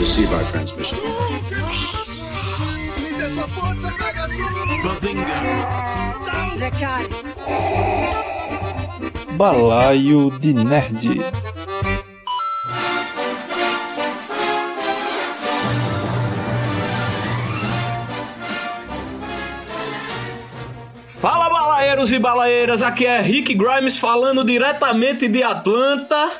Receive our transmission. Balaio de Nerd. Balaeiros e balaeiras, aqui é Rick Grimes falando diretamente de Atlanta.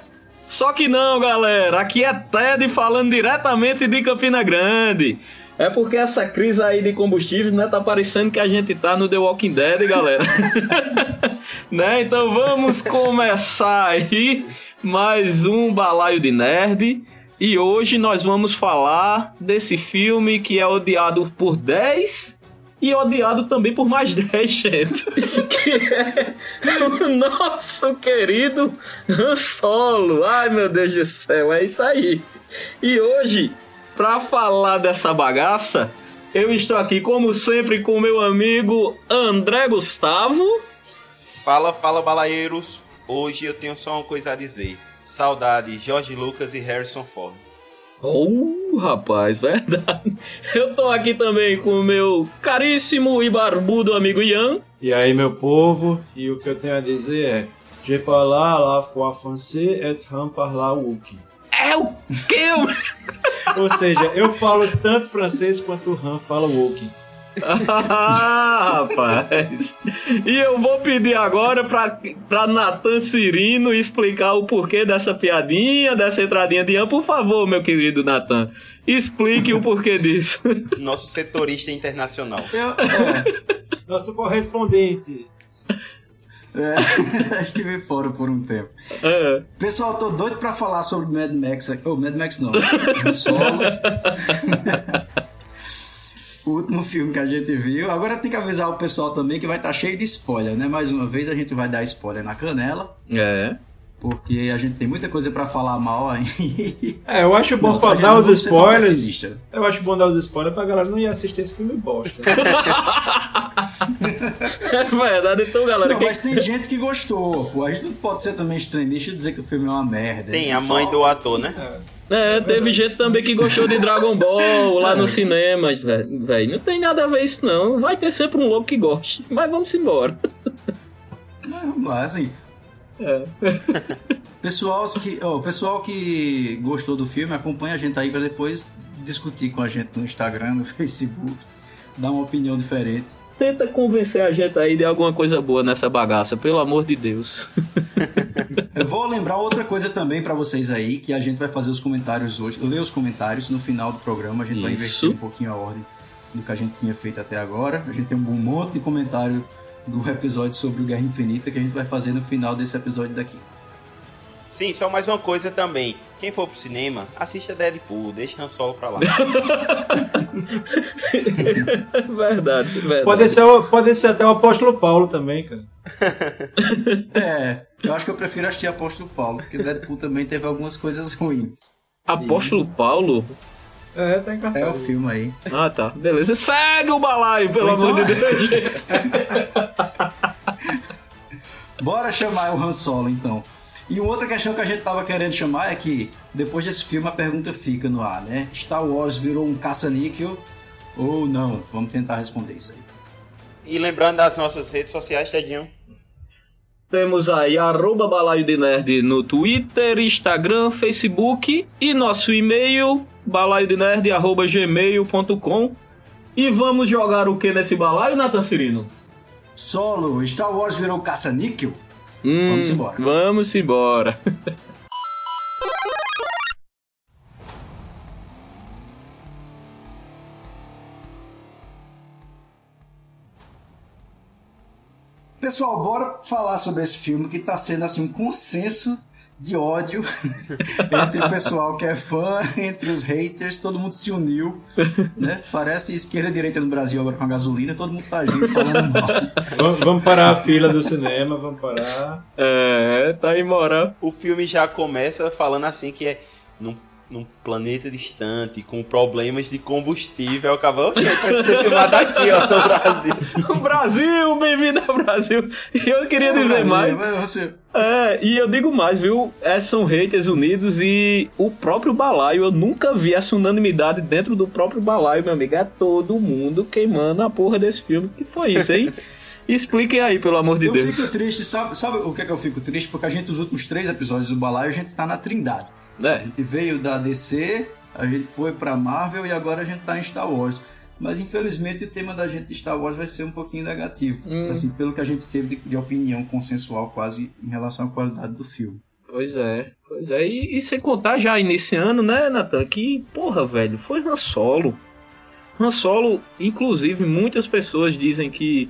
Só que não, galera, aqui é Ted falando diretamente de Campina Grande. É porque essa crise aí de combustível, né, tá parecendo que a gente tá no The Walking Dead, galera. né? Então vamos começar aí mais um balaio de nerd. E hoje nós vamos falar desse filme que é odiado por 10 e odiado também por mais 10, gente. Que é o nosso querido Han Solo. Ai, meu Deus do céu, é isso aí. E hoje, pra falar dessa bagaça, eu estou aqui, como sempre, com meu amigo André Gustavo. Fala, fala, balaeiros. Hoje eu tenho só uma coisa a dizer. Saudade, Jorge Lucas e Harrison Ford. Oh, rapaz, verdade. Eu tô aqui também com o meu caríssimo e barbudo amigo Ian. E aí, meu povo, e o que eu tenho a dizer é: Je parle la foi français et han parla wookie. É o que? Ou seja, eu falo tanto francês quanto o Han fala wookie. Ah, rapaz. E eu vou pedir agora pra, pra Natan Cirino explicar o porquê dessa piadinha, dessa entradinha de Ian. Por favor, meu querido Natan, explique o porquê disso. Nosso setorista internacional. Eu, é, nosso correspondente. É, estive fora por um tempo. É. Pessoal, tô doido pra falar sobre Mad Max aqui. Oh, Mad Max não. Solo. o último filme que a gente viu. Agora tem que avisar o pessoal também que vai estar cheio de spoiler, né? Mais uma vez a gente vai dar spoiler na canela. É. Porque a gente tem muita coisa pra falar mal aí. É, eu acho bom Não, dar os spoilers. Eu acho bom dar os spoilers pra galera não ir assistir esse filme bosta. É verdade, então, galera. Não, quem- mas tem gente que gostou, pô. A gente não pode ser também extremista e dizer que o filme é uma merda. Tem É a só- mãe do ator, né? É, teve gente também que gostou de Dragon Ball lá no cinema, velho. Não tem nada a ver isso, não. Vai ter sempre um louco que goste. Mas vamos embora. Mas vamos lá, assim. É. Pessoal que, ó, pessoal que gostou do filme, acompanha a gente aí pra depois discutir com a gente no Instagram, no Facebook, dar uma opinião diferente. Tenta convencer a gente aí de alguma coisa boa nessa bagaça, pelo amor de Deus. Eu vou lembrar outra coisa também pra vocês aí, que a gente vai fazer os comentários hoje, ler os comentários no final do programa, a gente vai Isso. inverter um pouquinho a ordem do que a gente tinha feito até agora. A gente tem um monte de comentário do episódio sobre o Guerra Infinita que a gente vai fazer no final desse episódio daqui. Sim, só mais uma coisa também. Quem for pro cinema, assista Deadpool, deixa Han Solo pra lá. verdade, verdade. Pode ser, pode ser até o apóstolo Paulo também, cara. É, eu acho que eu prefiro assistir Apóstolo Paulo, porque Deadpool também teve algumas coisas ruins. Apóstolo Paulo? É, tá em É o filme aí. Ah, tá. Beleza. Segue o balaio, pelo amor de Deus. Bora chamar o Han Solo, então. E uma outra questão que a gente tava querendo chamar é que, depois desse filme, a pergunta fica no ar, né? Star Wars virou um caça-níquel ou não? Vamos tentar responder isso aí. E lembrando das nossas redes sociais, Tedinho. Temos aí arroba balaio de nerd no Twitter, Instagram, Facebook e nosso e-mail balaio de nerd arroba gmail.com e vamos jogar o que nesse balaio, Nathan Cirino? Solo, Star Wars virou caça-níquel? Hum, Vamos embora. Vamos embora. Pessoal, bora falar sobre esse filme que tá sendo assim um consenso de ódio entre o pessoal que é fã, entre os haters, todo mundo se uniu, né? Parece esquerda e direita no Brasil agora com a gasolina, todo mundo tá junto falando mal. Vamos, vamos parar a fila do cinema, vamos parar. É, tá aí, Mora. O filme já começa falando assim que é. Não num planeta distante, com problemas de combustível, acabou vai ser filmado aqui, ó, no Brasil. Brasil, bem-vindo ao Brasil. E eu queria dizer mais. Você... É, e eu digo mais, viu? É, são haters unidos e o próprio balaio, eu nunca vi essa unanimidade dentro do próprio balaio, meu amigo. É todo mundo queimando a porra desse filme. Que foi isso, hein? Expliquem aí, pelo amor de eu Deus. Eu fico triste, sabe, sabe o que é que eu fico triste? Porque a gente, os últimos três episódios do balaio, a gente tá na trindade. É. A gente veio da DC, a gente foi pra Marvel e agora a gente tá em Star Wars. Mas infelizmente o tema da gente de Star Wars vai ser um pouquinho negativo. Hum. Assim, pelo que a gente teve de, de, opinião consensual quase em relação à qualidade do filme. Pois é, pois é. E, e sem contar já iniciando, né, Nathan, que, porra, velho, foi Han Solo. Han Solo, inclusive, muitas pessoas dizem que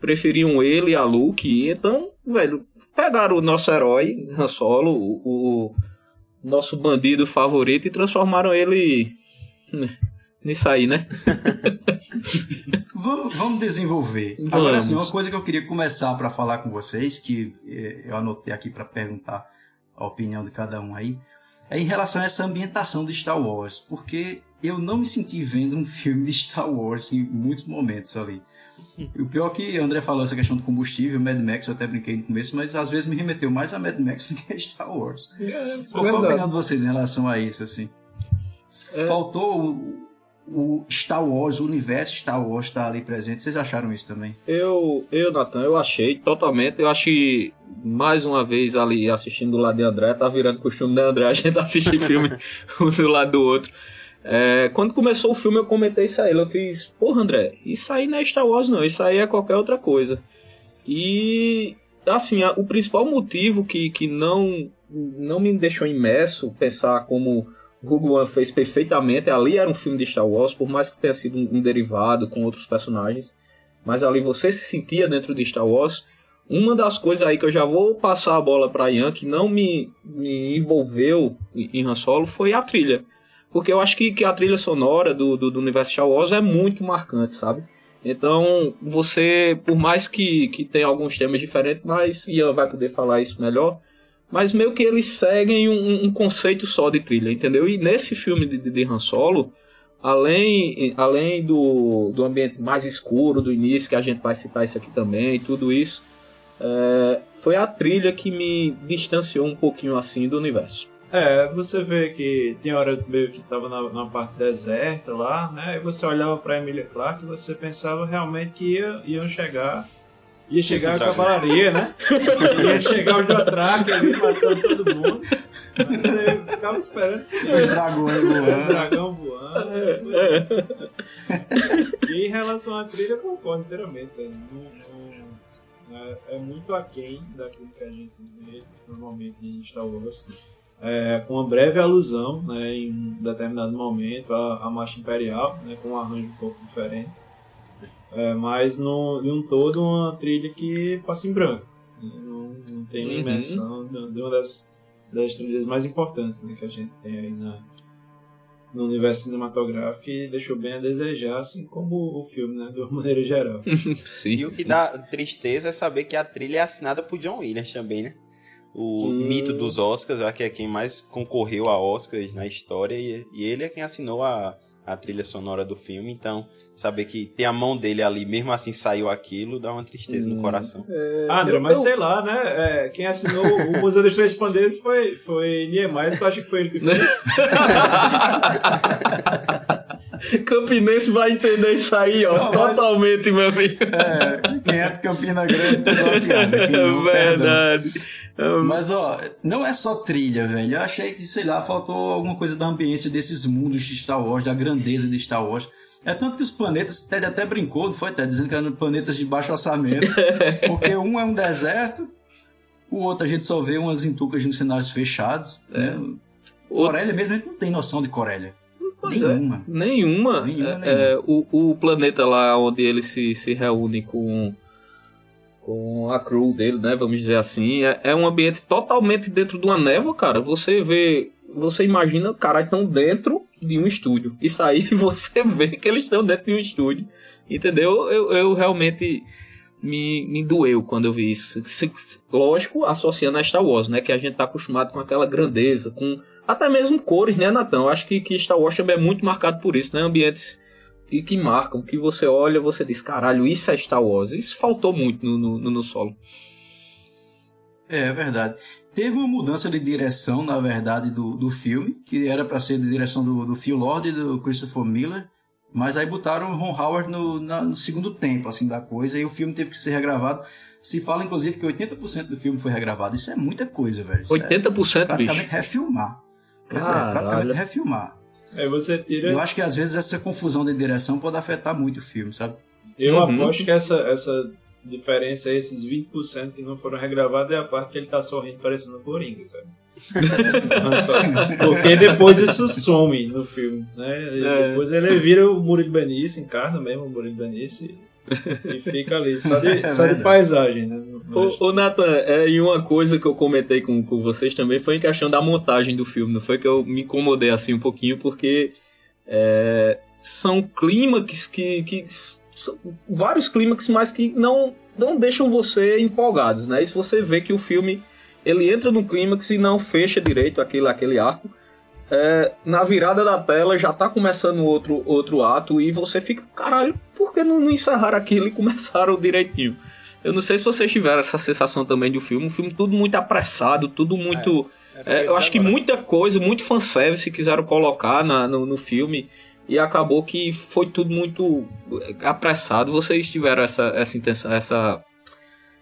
preferiam ele a Luke. Então, velho, pegaram o nosso herói, Han Solo, o, o nosso bandido favorito, e transformaram ele né, nisso aí, né? vamos, desenvolver. Vamos. Agora, assim, uma coisa que eu queria começar para falar com vocês, que eh, eu anotei aqui para perguntar a opinião de cada um aí, é em relação a essa ambientação de Star Wars, porque eu não me senti vendo um filme de Star Wars em muitos momentos ali. E o pior é que o André falou essa questão do combustível, Mad Max, eu até brinquei no começo, mas às vezes me remeteu mais a Mad Max do que a Star Wars. É, Qual foi a opinião de vocês em relação a isso, assim? É. Faltou o, Star Wars, o universo Star Wars estar ali presente. Vocês acharam isso também? Eu, eu Natan, eu achei totalmente. Eu acho que, mais uma vez, ali assistindo do lado de André, tá virando costume, né, André? A gente assistir filme um do lado do outro. É, quando começou o filme, eu comentei isso a ele. Eu fiz, porra, André, isso aí não é Star Wars, não. Isso aí é qualquer outra coisa. E, assim, o principal motivo que, que não, não me deixou imerso pensar como Rogue One fez perfeitamente. Ali era um filme de Star Wars, por mais que tenha sido um, um derivado com outros personagens. Mas ali você se sentia dentro de Star Wars. Uma das coisas aí que eu já vou passar a bola para Ian, que não me, me envolveu em Han Solo, foi a trilha. Porque eu acho que, que a trilha sonora do, do, do universo Star Wars é muito marcante, sabe? Então, você, por mais que, que tenha alguns temas diferentes, mas Ian vai poder falar isso melhor, mas meio que eles seguem um, um conceito só de trilha, entendeu? E nesse filme de, de Han Solo, além, além do, do ambiente mais escuro do início, que a gente vai citar isso aqui também, tudo isso, é, foi a trilha que me distanciou um pouquinho assim do universo. É, você vê que tinha horas meio que tava na, na parte deserta lá, né? E você olhava pra Emilia Clarke e você pensava realmente que ia, iam chegar. Ia chegar a cavalaria, né? ia chegar os Dothraki ali matando todo mundo. Você ficava esperando. Os dragões voando. O dragão voando. e em relação à trilha, eu concordo inteiramente. Não, não, é, é muito aquém daquilo que a gente vê normalmente em Star Wars é, com uma breve alusão, né, em um determinado momento, à, à marcha imperial, né, com um arranjo um pouco diferente. É, mas no, de um todo, uma trilha que passa em branco. Né, não, não tem uma imersão uhum. de uma das, das trilhas mais importantes né, que a gente tem aí na, no universo cinematográfico e deixou bem a desejar, assim como o filme, né, de uma maneira geral. sim, e o que sim. dá tristeza é saber que a trilha é assinada por John Williams também, né? o hum. mito dos Oscars, já que é quem mais concorreu a Oscars na história, e, e, ele é quem assinou a, a trilha sonora do filme, então saber que tem a mão dele ali, mesmo assim saiu aquilo, dá uma tristeza hum. no coração. É, ah, André, mas eu... sei lá, né? É, quem assinou o Museu dos Três Pandeiros foi, foi Niemeyer, tu acha que foi ele que fez? Campinense vai entender isso aí, ó. Não, totalmente, meu amigo. É, quem é de Campina Grande tem uma piada. Quem não, Verdade. Mas, ó, não é só trilha, velho. Eu achei que, sei lá, faltou alguma coisa da ambiência desses mundos de Star Wars, da grandeza de Star Wars. É tanto que os planetas, Ted até brincou, não foi, Ted? Dizendo que eram planetas de baixo orçamento. porque um é um deserto, o outro a gente só vê umas entucas nos cenários fechados. É. Né? Corélia mesmo, a gente não tem noção de Corélia. Pois nenhuma. É. Nenhuma. Nenhuma, é, nenhuma. É, o, o planeta lá onde ele se, se reúne com, com a crew dele, né? Vamos dizer assim. É, é um ambiente totalmente dentro de uma névoa, cara. Você vê. Você imagina, cara, estão dentro de um estúdio. Isso aí você vê que eles estão dentro de um estúdio. Entendeu? Eu, eu realmente me, me doeu quando eu vi isso. Lógico, associando a Star Wars, né? Que a gente tá acostumado com aquela grandeza, com até mesmo cores, né, Natão? Acho que, que Star Wars também é muito marcado por isso, né? Ambientes que, que marcam, que você olha, você diz, caralho, isso é Star Wars. Isso faltou muito no, no, no solo. É, é verdade. Teve uma mudança de direção, na verdade, do, do filme, que era para ser de direção do, do Phil Lord e do Christopher Miller, mas aí botaram o Ron Howard no, na, no segundo tempo, assim, da coisa, e o filme teve que ser regravado. Se fala, inclusive, que 80% do filme foi regravado. Isso é muita coisa, velho. Isso 80%, é praticamente bicho. refilmar. Pois é, praticamente refilmar. Aí você tira... Eu acho que às vezes essa confusão de direção pode afetar muito o filme, sabe? Eu uhum. aposto que essa, essa diferença, esses 20% que não foram regravados, é a parte que ele tá sorrindo parecendo um Coringa, cara. Porque depois isso some no filme, né? É. Depois ele vira o Murilo Benício, encarna mesmo o Murilo Benício e fica ali, só de, é só de paisagem, né? Ô, ô Nathan, é, e uma coisa que eu comentei com, com vocês também foi em questão da montagem do filme, não foi que eu me incomodei assim um pouquinho, porque é, são clímax que, que vários clímax, mas que não, não deixam você empolgados, né? E se você vê que o filme ele entra no clímax e não fecha direito aquele, aquele arco, é, na virada da tela já tá começando outro, outro ato e você fica, caralho, por que não, não encerrar aquilo e começaram direitinho? Eu não sei se vocês tiveram essa sensação também do filme, um filme tudo muito apressado, tudo muito. É, é, eu acho que muita coisa, muito fanservice quiseram colocar na, no, no filme e acabou que foi tudo muito apressado. Vocês tiveram essa, essa intenção, essa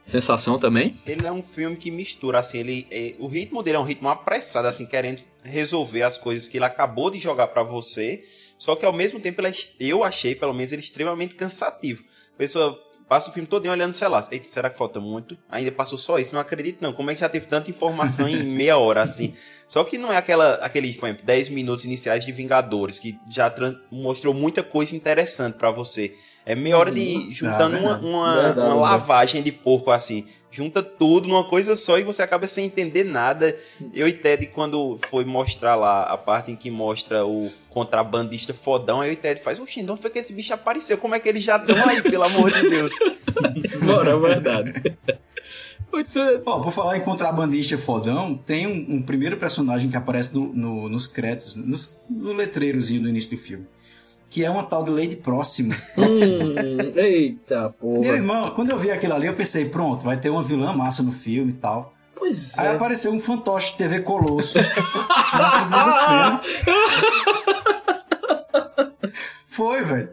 sensação também? Ele é um filme que mistura, assim, ele, é, o ritmo dele é um ritmo apressado, assim, querendo resolver as coisas que ele acabou de jogar para você, só que ao mesmo tempo ele, é, eu achei, pelo menos, ele extremamente cansativo. A pessoa passa o filme todo olhando o celular. Eita, será que falta muito? Ainda passou só isso? Não acredito não. Como é que já teve tanta informação em meia hora, assim? Só que não é aquela, aquele, por exemplo, 10 minutos iniciais de Vingadores, que já mostrou muita coisa interessante para você. É meia hora de uhum. juntando ah, uma, uma, verdade, uma lavagem de porco assim. Junta tudo numa coisa só e você acaba sem entender nada. Eu e Ted, quando foi mostrar lá a parte em que mostra o contrabandista fodão, eu e Ted faz, oxi, onde foi que esse bicho apareceu? Como é que eles já estão aí, pelo amor de Deus? Bora, é verdade. Ó, por falar em contrabandista fodão, tem um, um primeiro personagem que aparece no, no, nos créditos, nos, no letreirozinho do início do filme que é uma tal de Lady Próxima. Hum, eita porra. Meu irmão, quando eu vi aquilo ali, eu pensei, pronto, vai ter uma vilã massa no filme e tal. Pois Aí é. apareceu um fantoche TV Colosso na segunda cena. Foi, velho.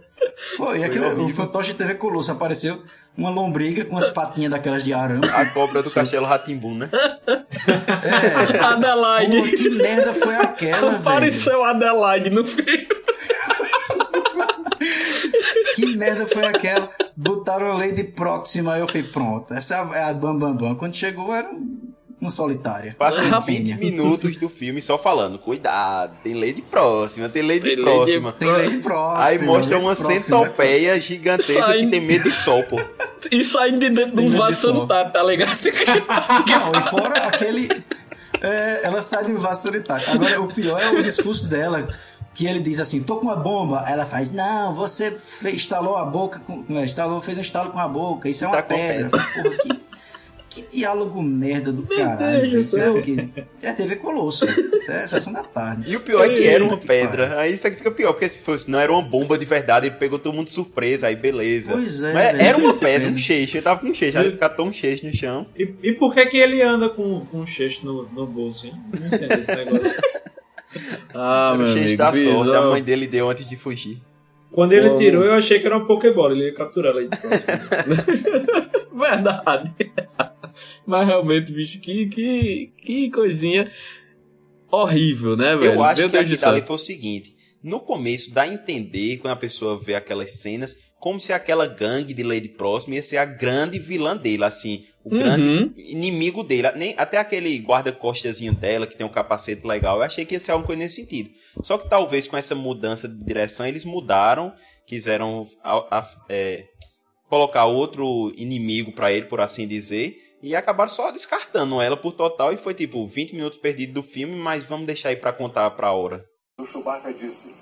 Foi, aquilo, o fantoche TV Colosso apareceu uma lombriga com as patinhas daquelas de arame. A cobra do castelo Ratimbum, né? É. Adelaide. Pô, que merda foi aquela, velho? Apareceu Adelaide no filme. que merda foi aquela? Botaram a Lady Próxima, aí eu falei, pronto, essa é a Bam Bam Bam. Quando chegou era uma solitária. Passei 20 minutos do filme só falando, cuidado, tem Lady Próxima, tem Lady tem Próxima. Lady... Tem Lady Próxima. Aí mostra uma centopeia gigantesca Sai... que tem medo de sol, pô. E saindo de dentro de um vaso sanitário, tá ligado? Não, e fora aquele... É, ela sai de um vaso sanitário. Agora, o pior é o discurso dela que ele diz assim, tô com uma bomba. Ela faz, não, você fez, instalou a boca, com, instalou, fez um estalo com a boca, isso é uma tá pedra. Porra, que, que diálogo merda do caralho. Isso é o quê? É TV Colosso. Isso é sessão da tarde. E o pior é que era uma pedra. Aí isso aqui fica pior, porque se fosse, não era uma bomba de verdade, ele pegou todo mundo de surpresa, aí beleza. Pois é. Mas era uma pedra, um cheixo. Ele tava com um cheixo, aí catou um cheixo no chão. E, e por que que ele anda com, com um cheixo no, no bolso, hein? Não entendo esse negócio. Ah, era meu amigo, da sorte, a mãe dele deu antes de fugir. Quando ele oh. tirou, eu achei que era uma Pokébola, ele ia capturar ela aí de Verdade. Mas realmente, bicho, que, que, que coisinha horrível, né, velho? Eu acho Meu que Deus aquilo ali foi o seguinte. No começo dá a entender, quando a pessoa vê aquelas cenas, como se aquela gangue de Lady Próxima ia ser a grande vilã dele, assim, o uhum. grande inimigo dele. Nem, até aquele guarda-costazinho dela, que tem um capacete legal, eu achei que ia ser alguma coisa nesse sentido. Só que talvez com essa mudança de direção, eles mudaram, quiseram a, a, é, colocar outro inimigo para ele, por assim dizer, e acabaram só descartando ela por total, e foi tipo 20 minutos perdidos do filme, mas vamos deixar aí para contar pra hora. O Chewbacca disse...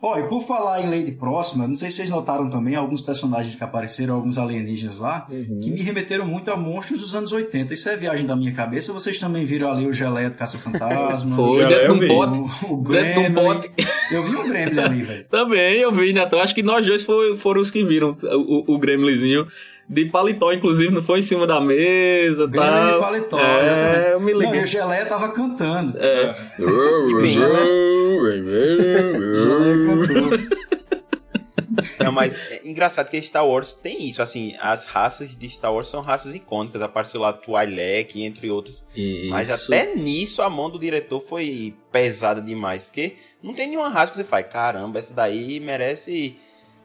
Ó, e por falar em Lady Próxima, não sei se vocês notaram também alguns personagens que apareceram, alguns alienígenas lá, Uhum. que me remeteram muito a monstros dos anos 80. Isso é viagem da minha cabeça, vocês também viram ali o Geleia do Caça-Fantasma? Foi dentro de um pote. O, o Gremlin. pote. Eu vi um Gremlin ali, velho. Também, eu vi, Netão. Acho que nós dois foi- foram os que viram o, o, o Gremlinzinho de paletó, inclusive, não foi em cima da mesa e Gremlin tal. de paletó. É, eu me Não, e o Geleia tava cantando. É. Geleia cantou. Não, mas é engraçado que Star Wars tem isso, assim, as raças de Star Wars são raças icônicas, apareceu lá Twi'lek, entre outras. Mas Isso. até nisso a mão do diretor foi pesada demais, porque não tem nenhuma raça que você faz, caramba, essa daí merece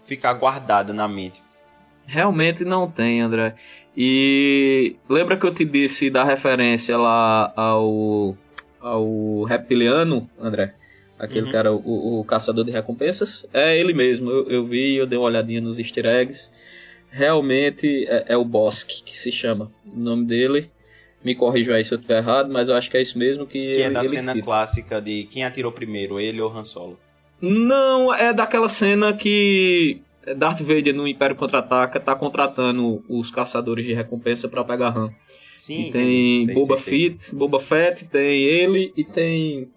ficar guardada na mente. Realmente não tem, André. E lembra que eu te disse da referência lá ao, ao reptiliano, André? Aquele Uhum. cara, o, o caçador de recompensas? É ele mesmo. Eu, eu vi, eu dei uma olhadinha nos easter eggs. Realmente é, é o Bosque que se chama. O nome dele. Me corrija aí se eu estiver errado, mas eu acho que é isso mesmo que Que é ele, da ele cena cita. clássica de quem atirou primeiro, ele ou Han Solo. Não, é daquela cena que Darth Vader no Império Contra-Ataca tá contratando os caçadores de recompensa pra pegar Han. Sim, E tem. Sei, Boba sei, sei. Fett, Boba Fett, tem ele e tem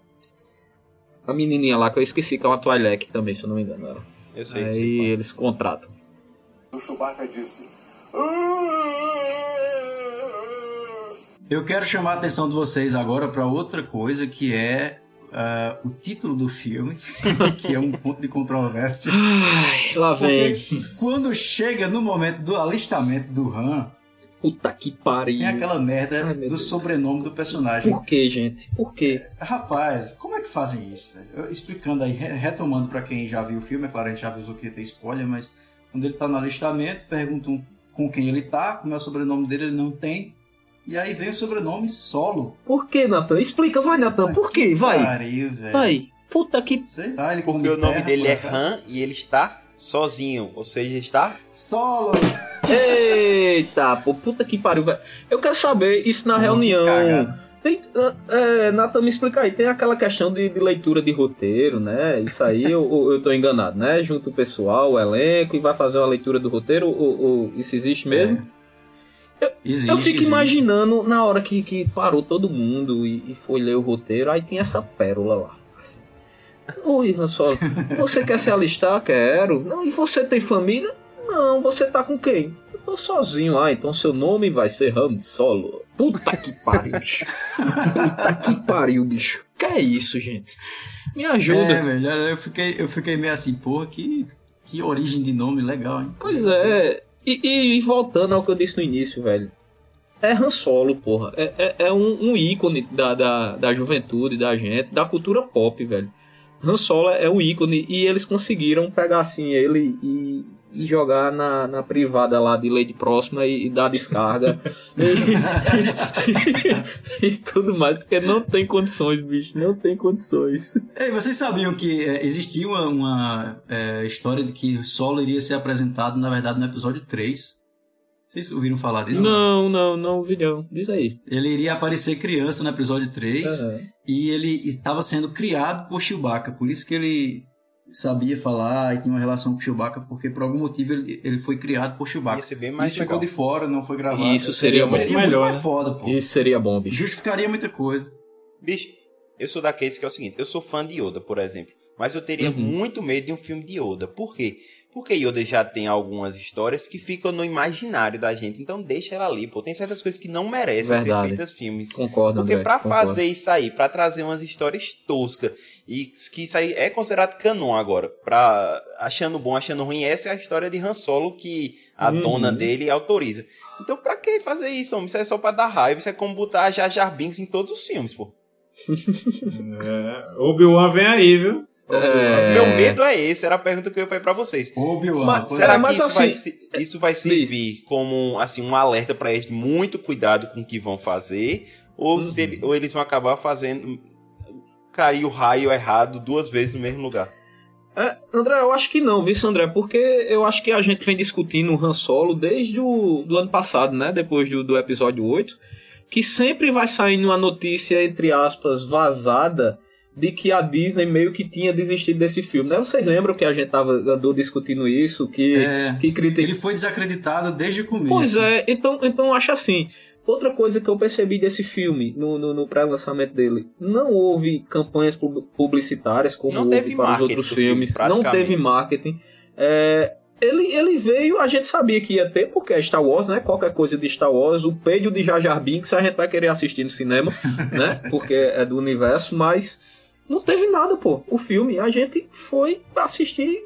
a menininha lá que eu esqueci que é uma Twi'lek também, se eu não me engano. Ela. Eu sei, Aí sei qual. eles contratam. O Chewbacca disse. Eu quero chamar a atenção de vocês agora para outra coisa que é ah, o título do filme, que é um ponto de controvérsia. Ai, lá vem. Quando chega no momento do alistamento do Han, Puta que pariu. tem aquela merda Ai, do Deus. sobrenome do personagem. Por que, gente? Por quê? Rapaz, como é que fazem isso? Eu- Explicando aí, re- retomando pra quem já viu o filme, é claro, a gente já avisou que ia ter spoiler, mas quando ele tá no alistamento, perguntam com quem ele tá, como é o sobrenome dele, ele não tem. E aí vem o sobrenome Solo. Por que, Nathan? Explica, vai, Nathan. Por quê? Vai. Pariu, velho. Vai. Puta que. Sei lá, ele Porque o nome terra, dele é. Han e ele está sozinho, ou seja, está Solo! Eita, pô, puta que pariu, velho. Eu quero saber isso na que reunião. Tem, ah, é, Nathan, me explica aí. Tem aquela questão de, de leitura de roteiro, né? Isso aí eu, eu, tô enganado, né? Junto o pessoal, o elenco, e vai fazer uma leitura do roteiro. Ou, ou isso existe mesmo? Existe, eu fico existe. imaginando na hora que, que parou todo mundo e, e foi ler o roteiro, aí tem essa pérola lá. assim. Oi, Han Solo, você quer se alistar? Quero. Não, e você tem família? Não, você tá com quem? Eu tô sozinho. Ah, então seu nome vai ser Han Solo. Puta que pariu, bicho. Puta que pariu, bicho. Que é isso, gente? Me ajuda. É, velho, eu fiquei, eu fiquei meio assim, porra, que, que origem de nome legal, hein? Pois é. E, e- e voltando ao que eu disse no início, velho. É Han Solo, porra. É, é, é um, um ícone da, da, da juventude, da gente, da cultura pop, velho. Han Solo é um ícone e eles conseguiram pegar assim ele e, e jogar na, na privada lá de Lady Próxima e, e dar descarga e, e tudo mais, porque não tem condições, bicho, não tem condições. Ei, vocês sabiam que é, existia uma, uma, é, história de que Solo iria ser apresentado, na verdade, no episódio 3? Vocês ouviram falar disso? Não, não, não, Vilhão, diz aí. Ele iria aparecer criança no episódio 3 Aham. e ele estava sendo criado por Chewbacca, por isso que ele sabia falar e tinha uma relação com Chewbacca, porque por algum motivo ele, ele foi criado por ia Chewbacca. ser bem mais Isso ficou legal. de fora, não foi gravado. Isso seria muito seria melhor, muito mais né? foda, pô. Isso seria bom, bicho. Justificaria muita coisa. Bicho, eu sou daqueles que é o seguinte, eu sou fã de Yoda, por exemplo, mas eu teria Uhum. muito medo de um filme de Yoda. Por quê? Porque Yoda já tem algumas histórias que ficam no imaginário da gente, então deixa ela ali, pô. Tem certas coisas que não merecem Verdade. ser feitas filmes. Concordo, Porque concordo. fazer isso aí, pra trazer umas histórias toscas, e que isso aí é considerado canon agora, pra achando bom, achando ruim, essa é a história de Han Solo que a Uhum. dona dele autoriza. Então pra que fazer isso, homem? Isso é só pra dar raiva, isso é como botar Jar Jar Binks em todos os filmes, pô. É, Obi-Wan vem aí, viu? É... Meu medo é esse, era a pergunta que eu ia fazer pra vocês. Mas Será É, que isso, assim- vai, se- isso vai servir como assim, um alerta pra eles de muito cuidado com o que vão fazer? Ou, se ele- ou eles vão acabar fazendo cair o raio errado duas vezes no mesmo lugar? É, André, eu acho que não, viu, André? Porque eu acho que a gente vem discutindo o Han Solo desde o do ano passado, né? Depois do, do episódio 8. Que sempre vai saindo uma notícia, entre aspas, vazada de que a Disney meio que tinha desistido desse filme. Né? Vocês lembram que a gente tava, andou discutindo isso? Que, É, que critica... Ele foi desacreditado desde o começo. Pois é, então, então eu acho assim. Outra coisa que eu percebi desse filme, no, no, no pré-lançamento dele, não houve campanhas pub- publicitárias como Não houve teve para os marketing outros do filme, filmes. não teve marketing. É, ele, ele veio, a gente sabia que ia ter, porque é Star Wars, né? Qualquer coisa de Star Wars, o peido de Jar Jar Binks a gente vai querer assistir no cinema, né? Porque é do universo, mas não teve nada, pô. O filme, a gente foi assistir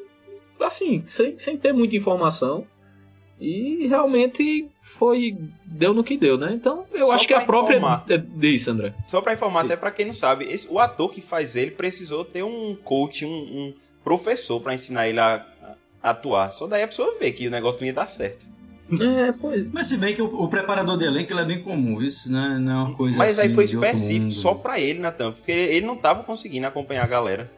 assim, sem, sem ter muita informação. E realmente foi. Deu no que deu, né? Então eu Só acho que a própria. informar. é, Diz, André. Só pra informar, até pra quem não sabe, esse- o ator que faz ele precisou ter um coach, um, um professor pra ensinar ele a, a atuar. Só daí a pessoa vê que o negócio não ia dar certo. É, pois. Mas se bem que o, o preparador de elenco ele é bem comum, isso não é, não é uma coisa Mas assim aí foi específico só pra ele, Natan, porque ele não tava conseguindo acompanhar a galera.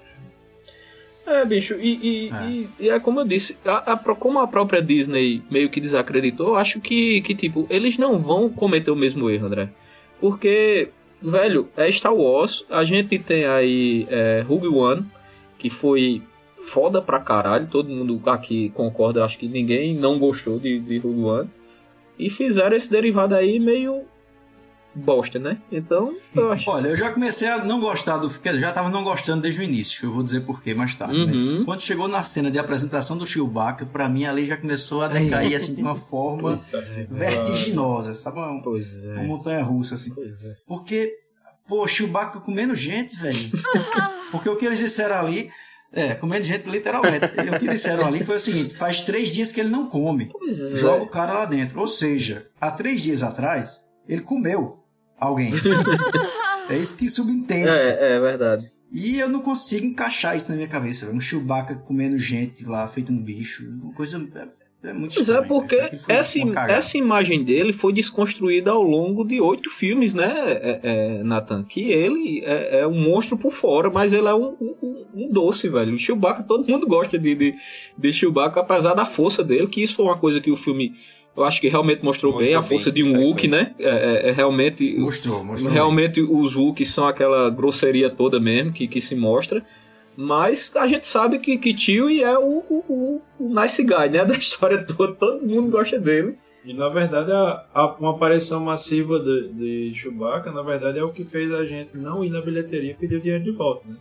É, bicho, e, e, É. e- e é como eu disse, a, a como a própria Disney meio que desacreditou, eu acho que, que, tipo, eles não vão cometer o mesmo erro, André. Porque, velho, é Star Wars, a gente tem aí é, Rogue One, que foi foda pra caralho, todo mundo aqui concorda, acho que ninguém não gostou de, de Rogue One. E fizeram esse derivado aí meio bosta, né? Então, eu acho. Olha, eu já comecei a não gostar do já tava não gostando desde o início, eu vou dizer porquê mais tarde. Uhum. Mas quando chegou na cena de apresentação do Chewbacca, pra mim ali já começou a decair assim de uma forma vertiginosa, sabe? Uma, Pois uma é. montanha russa assim. Pois é. Porque, pô, Chewbacca comendo gente, velho. Porque o que eles disseram ali, é, comendo gente literalmente. O que disseram ali foi o seguinte: faz três dias que ele não come. Pois é. Joga o cara lá dentro. Ou seja, há três dias atrás, ele comeu alguém. é isso que subentende-se. É, é verdade. E eu não consigo encaixar isso na minha cabeça. Um Chewbacca comendo gente lá, feito um bicho. Uma coisa. É, é muito Pois é, estranho, porque velho. Aquilo foi essa, essa imagem dele foi desconstruída ao longo de oito filmes, né, é, é, Nathan? Que ele é, é um monstro por fora, mas ele é um, um, um doce, velho. O Chewbacca, todo mundo gosta de, de, de Chewbacca, apesar da força dele, que isso foi uma coisa que o filme, eu acho que realmente mostrou, Mostrou bem, a bem, força de isso um foi. né? É, é- é realmente... Mostrou, mostrou. Realmente os Wookiees são aquela grosseria toda mesmo que, que se mostra. Mas a gente sabe que, que Chewie é o, o, o- o nice guy, né? Da história toda. Todo mundo gosta dele. E na verdade, a, a- uma aparição massiva de, de Chewbacca, na verdade, é o que fez a gente não ir na bilheteria e pedir o dinheiro de volta, né?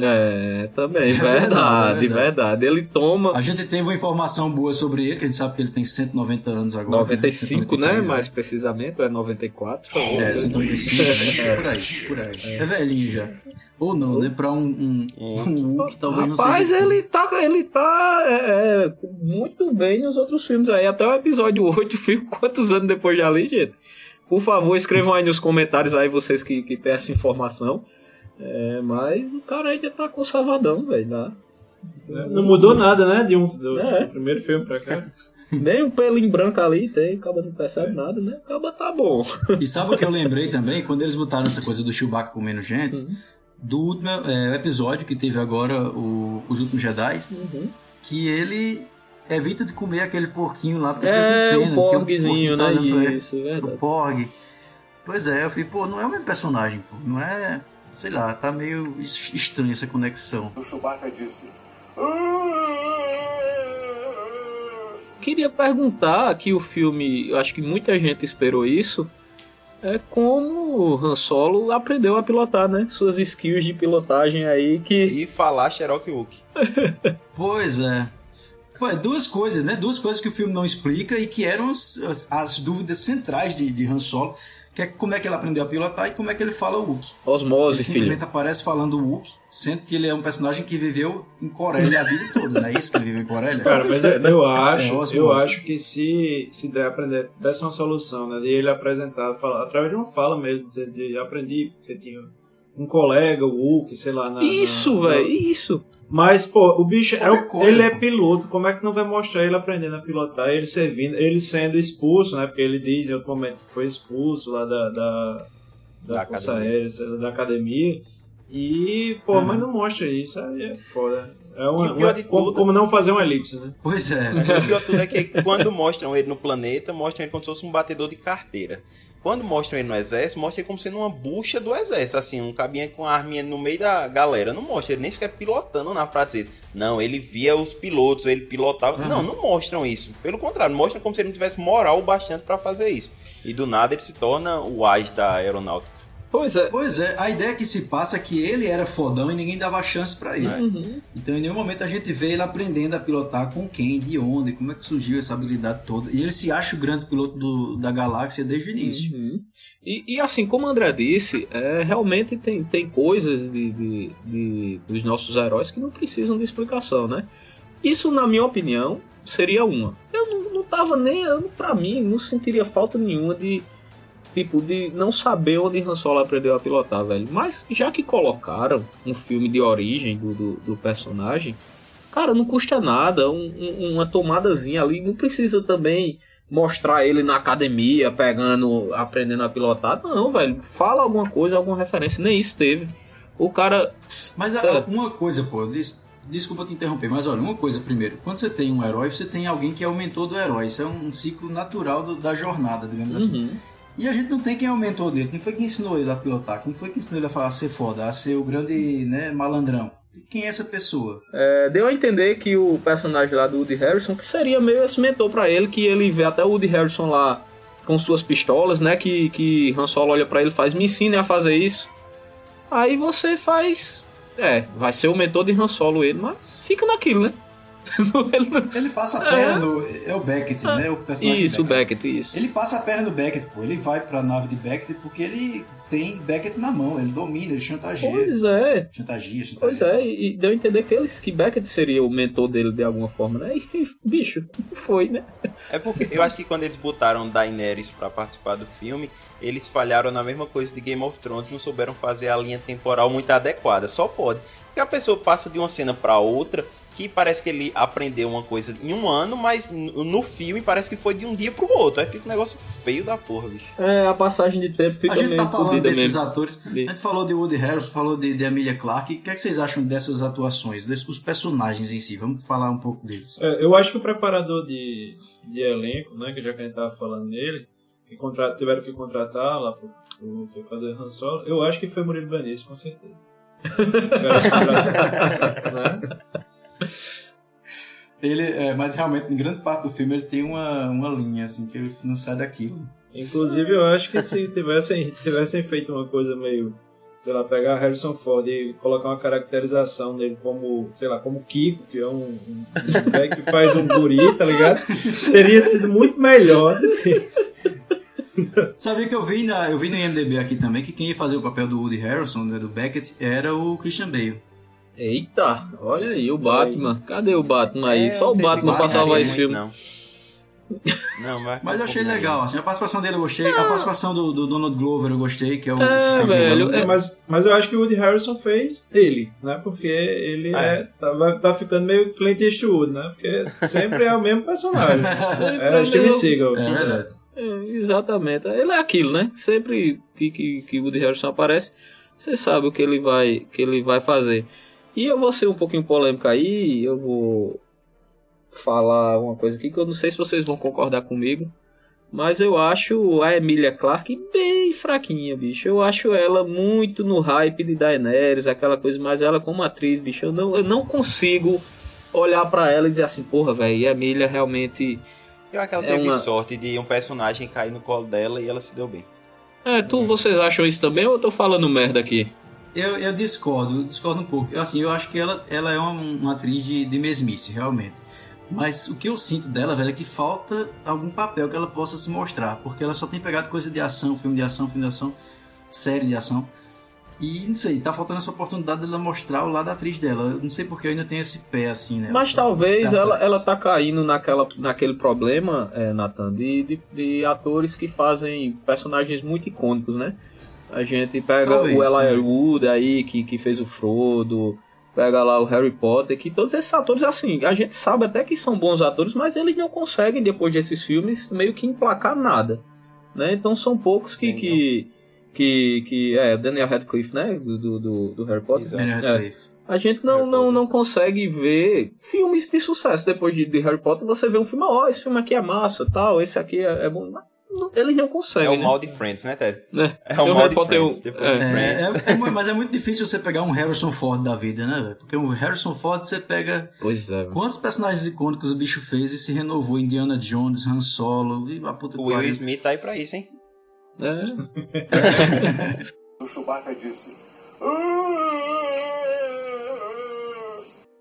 É, também, verdade, verdade, é verdade, Ele toma A gente teve uma informação boa sobre ele, que a gente sabe que ele tem 190 anos agora. 95, né? 193 já. Mais precisamente, é 94. É, 195, né? Por aí, por aí. É velhinho já. Ou não, né? Pra um, um, um Wookiee, talvez Rapaz, não seja. ele tá, ele tá é, é, muito bem nos outros filmes aí. Até o episódio 8, fico quantos anos depois de ali, gente? Por favor, escrevam aí nos comentários aí vocês que, que têm essa informação. É, mas o cara ainda tá conservadão, velho. né? Não mudou nada, né? De um, do, É. do primeiro filme pra cá. Nem um pelinho branco ali tem, o cara não percebe nada, né? O cara tá bom. E sabe o que eu lembrei também? Quando eles botaram essa coisa do Chewbacca comendo gente, Uhum. do último é, episódio que teve agora, o- Os Últimos Jedi, que ele evita de comer aquele porquinho lá, porque É, fica o com pena, porque porguezinho, porquinho tá né? olhando pra ele. Isso, O verdade. Porg. Pois é, eu falei, pô, não é o mesmo personagem, pô. Não é. Sei lá, tá meio es- estranha essa conexão. O Chewbacca disse. Queria perguntar que o filme, eu acho que muita gente esperou isso, é como o Han Solo aprendeu a pilotar, né? Suas skills de pilotagem aí que... E falar Cherokee Wookie. Pois é. Pô, duas coisas, né? Duas coisas que o filme não explica e que eram as, as- as dúvidas centrais de, de Han Solo. Que é como é que ele aprendeu a pilotar e como é que ele fala o Wookiee. Osmose, Ele filho. simplesmente aparece falando o Wookiee, sendo que ele é um personagem que viveu em Corélia a vida toda, não é isso que ele viveu em Corélia? Cara, mas eu, eu acho, É, eu acho que se, se der aprender, desse uma solução, né? De ele apresentar, falar, através de uma fala mesmo, de, de aprendi, porque tinha um colega, o Hulk, sei lá, na. Isso, velho, isso. Mas, pô, o bicho, é, o- coisa, ele é pô. piloto, como é que não vai mostrar ele aprendendo a pilotar, ele servindo, ele sendo expulso, né? Porque ele diz em outro momento que foi expulso lá da, da, da, Da Força academia. Aérea, da academia. E, pô, Uhum. mas não mostra isso, aí é foda. É uma, uma- como, tudo- como não fazer uma elipse, né? Pois é. O pior de tudo é que quando mostram ele no planeta, mostram ele como se fosse um batedor de carteira. Quando mostram ele no exército, mostra ele como sendo uma bucha do exército, assim, um cabinha com a arminha no meio da galera. Não mostra ele nem sequer pilotando na dizer, não, ele via os pilotos, ele pilotava. Não, não mostram isso. Pelo contrário, mostram como se ele não tivesse moral bastante pra fazer isso. E do nada ele se torna o AIS da aeronáutica. Pois é. Pois é, a ideia que se passa é que ele era fodão e ninguém dava chance pra ele. Uhum. Então em nenhum momento a gente vê ele aprendendo a pilotar com quem, de onde, como é que surgiu essa habilidade toda. E ele se acha o grande piloto do- da galáxia desde o início. Uhum. E, e assim, como o André disse, é, realmente tem, tem coisas de, de- de- dos nossos heróis que não precisam de explicação, né? Isso, na minha opinião, seria uma. Eu não, não tava nem. Pra mim, não sentiria falta nenhuma de. Tipo, de não saber onde Han Solo aprendeu a pilotar, velho. Mas já que colocaram um filme de origem do, do, do personagem, cara, não custa nada. um- um- uma tomadazinha ali. Não precisa também mostrar ele na academia, pegando, aprendendo a pilotar. Não, velho. Fala alguma coisa, alguma referência. Nem isso teve. O cara. Mas a- É. uma coisa, pô, des- desculpa te interromper, mas olha, uma coisa primeiro. Quando você tem um herói, você tem alguém que é o mentor do herói. Isso é um ciclo natural do- da jornada, digamos assim. E a gente não tem quem é o mentor dele. Quem foi que ensinou ele a pilotar? Quem foi que ensinou ele a, falar, a ser foda, a ser o grande né, malandrão? Quem é essa pessoa? É, deu a entender que o personagem lá do Woody Harrison que seria meio esse mentor pra ele, que ele vê até o Woody Harrison lá com suas pistolas, né? Que, que Han Solo olha pra ele e faz, me ensine a fazer isso. Aí você faz. É, vai ser o mentor de Han Solo ele, mas fica naquilo, né? Ele passa a perna no. É o Beckett, né? O personagem isso, o Beckett. Beckett, isso. Ele passa a perna no Beckett, pô. Ele vai pra nave de Beckett porque ele tem Beckett na mão. Ele domina, ele chantageia. Pois é, Chantagia, chantageia. pois é, e deu a entender que, eles, que Beckett seria o mentor dele de alguma forma, né? E, bicho, foi, né? É porque eu acho que quando eles botaram Daenerys pra participar do filme, eles falharam na mesma coisa de Game of Thrones, não souberam fazer a linha temporal muito adequada. Só pode. Porque a pessoa passa de uma cena pra outra que parece que ele aprendeu uma coisa em um ano, mas no filme parece que foi de um dia pro outro. Aí fica um negócio feio da porra, bicho. É, a passagem de tempo fica A gente meio tá falando desses mesmo. atores. A gente falou de Woody Harrelson, falou de, de Emilia Clarke. O que, é que vocês acham dessas atuações, desses, os personagens em si? Vamos falar um pouco deles. É, eu acho que o preparador de, de elenco, né, que já que a gente tava falando nele, que contra- tiveram que contratar lá pro, pro, pra fazer Han Solo, eu acho que foi Murilo Benício, com certeza. Né? Ele, é, mas realmente, em grande parte do filme, ele tem uma, uma linha, assim, que ele não sai daquilo. Inclusive, eu acho que se tivessem, tivessem feito uma coisa meio, sei lá, pegar Harrison Ford e colocar uma caracterização dele como, sei lá, como Kiko, que é um, um, um velho que faz um guri, tá ligado? Teria sido muito melhor do que Sabia que eu vi, na, eu vi no IMDB aqui também que quem ia fazer o papel do Woody Harrelson, né, do Beckett, era o Christian Bale. Eita, olha aí, o Batman. Cadê o Batman aí? É, Só o Batman pra salvar esse filme. Não, não mas, Mas eu achei legal, assim, a participação dele eu gostei, a participação do, do Donald Glover eu gostei, que é o É, velho, é- Mas, mas eu acho que o Woody Harrison fez ele, né? Porque ele Ah, é. é. tá, vai- tá ficando meio Clint Eastwood, né? Porque sempre é o mesmo personagem. É é Steven mesmo. Seagal. É verdade. É, exatamente. Ele é aquilo, né? Sempre que, que, que o Woody Harrison aparece, você sabe o que ele vai, que ele vai fazer. E eu vou ser um pouquinho polêmico aí, eu vou falar uma coisa aqui que eu não sei se vocês vão concordar comigo. Mas eu acho a Emilia Clarke bem fraquinha, bicho. Eu acho ela muito no hype de Daenerys, aquela coisa, mas ela como atriz, bicho, eu não, eu não consigo olhar pra ela e dizer assim, porra, velho, a Emilia realmente. Eu acho que ela É teve uma- sorte de um personagem cair no colo dela e ela se deu bem. É, tu, vocês acham isso também ou eu tô falando merda aqui? Eu, eu discordo, eu discordo um pouco. Eu, assim, eu acho que ela, ela é uma, uma atriz de, de mesmice, realmente. Mas o que eu sinto dela, velho, é que falta algum papel que ela possa se mostrar. Porque ela só tem pegado coisa de ação, filme de ação, filme de ação, série de ação. E não sei, tá faltando essa oportunidade dela mostrar o lado da atriz dela. Eu não sei porque eu ainda tenho esse pé assim, né? Mas talvez ela, ela tá caindo naquela, naquele problema, é, Nathan, de, de, de atores que fazem personagens muito icônicos, né? A gente pega Talvez, o Elijah sim. Wood aí, que, que fez o Frodo, pega lá o Harry Potter, que todos esses atores, assim, a gente sabe até que são bons atores, mas eles não conseguem, depois desses filmes, meio que emplacar nada, né? Então são poucos que... Que que, que é Daniel Radcliffe, né? Do, do, do- Harry Potter. Exato. Daniel É. Radcliffe. A gente não, não, não consegue ver filmes de sucesso depois de, de Harry Potter. Você vê um filme, ó, oh, esse filme aqui é massa, tal, esse aqui é, é bom. Eles não conseguem. É o né? mal de Friends, né, Ted? É, É o mal de Friends. Eu, é. de É, Friends. é- é mu- mas é muito difícil você pegar um Harrison Ford da vida, né, velho? Porque um Harrison Ford você pega Pois é. quantos personagens icônicos o bicho fez e se renovou. Indiana Jones, Han Solo, e a puta que O Will. Smith tá aí pra isso, hein? É. O Chewbacca disse.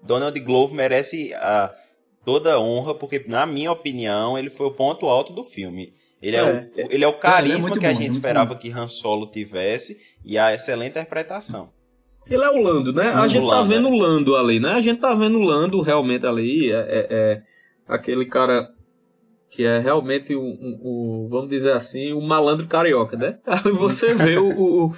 Donald Glover merece a, toda a honra, porque, na minha opinião, ele foi o ponto alto do filme. Ele é, É, o, é. ele é o carisma muito que a bom, gente esperava que Han Solo tivesse e a excelente interpretação. Ele é o Lando, né? A gente tá vendo é. o Lando ali, né? A gente tá vendo o Lando realmente ali. É, é- é aquele cara que é realmente o, o- o- vamos dizer assim, o malandro carioca, né? Aí você vê o, o,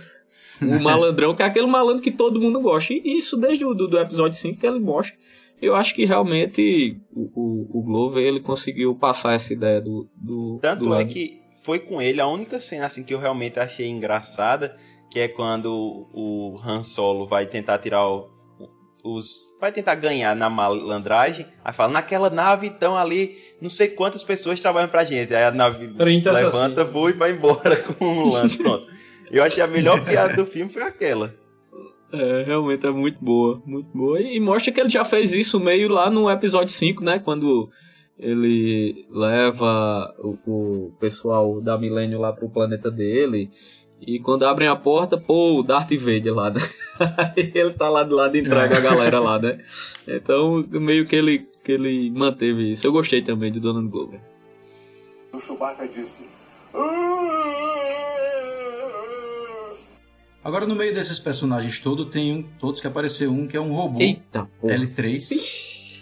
o malandrão, que é aquele malandro que todo mundo gosta. E isso desde o do, do episódio 5 que ele mostra. Eu acho que realmente o, o, o Glover ele conseguiu passar essa ideia do. do Tanto do é que foi com ele a única cena assim que eu realmente achei engraçada, que é quando o Han Solo vai tentar tirar o- os vai tentar ganhar na malandragem, aí fala, naquela nave então ali, não sei quantas pessoas trabalham pra gente. Aí a nave 30 levanta, assassinos. voa e vai embora com o Lando, pronto. Eu achei a melhor piada do filme foi aquela. É, realmente é muito boa, muito boa. E, mostra que ele já fez isso meio lá no episódio 5, né? Quando ele leva o, o pessoal da Milênio lá pro planeta dele. E quando abrem a porta, pô, o Darth Vader lá, né? Ele tá lá do lado e entrega a galera lá, né? Então, meio que ele, que ele manteve isso. Eu gostei também do Donald Glover. O Chewbacca disse. Agora, no meio desses personagens todos, tem um, todos que apareceu um que é um robô. Eita, pô. L3.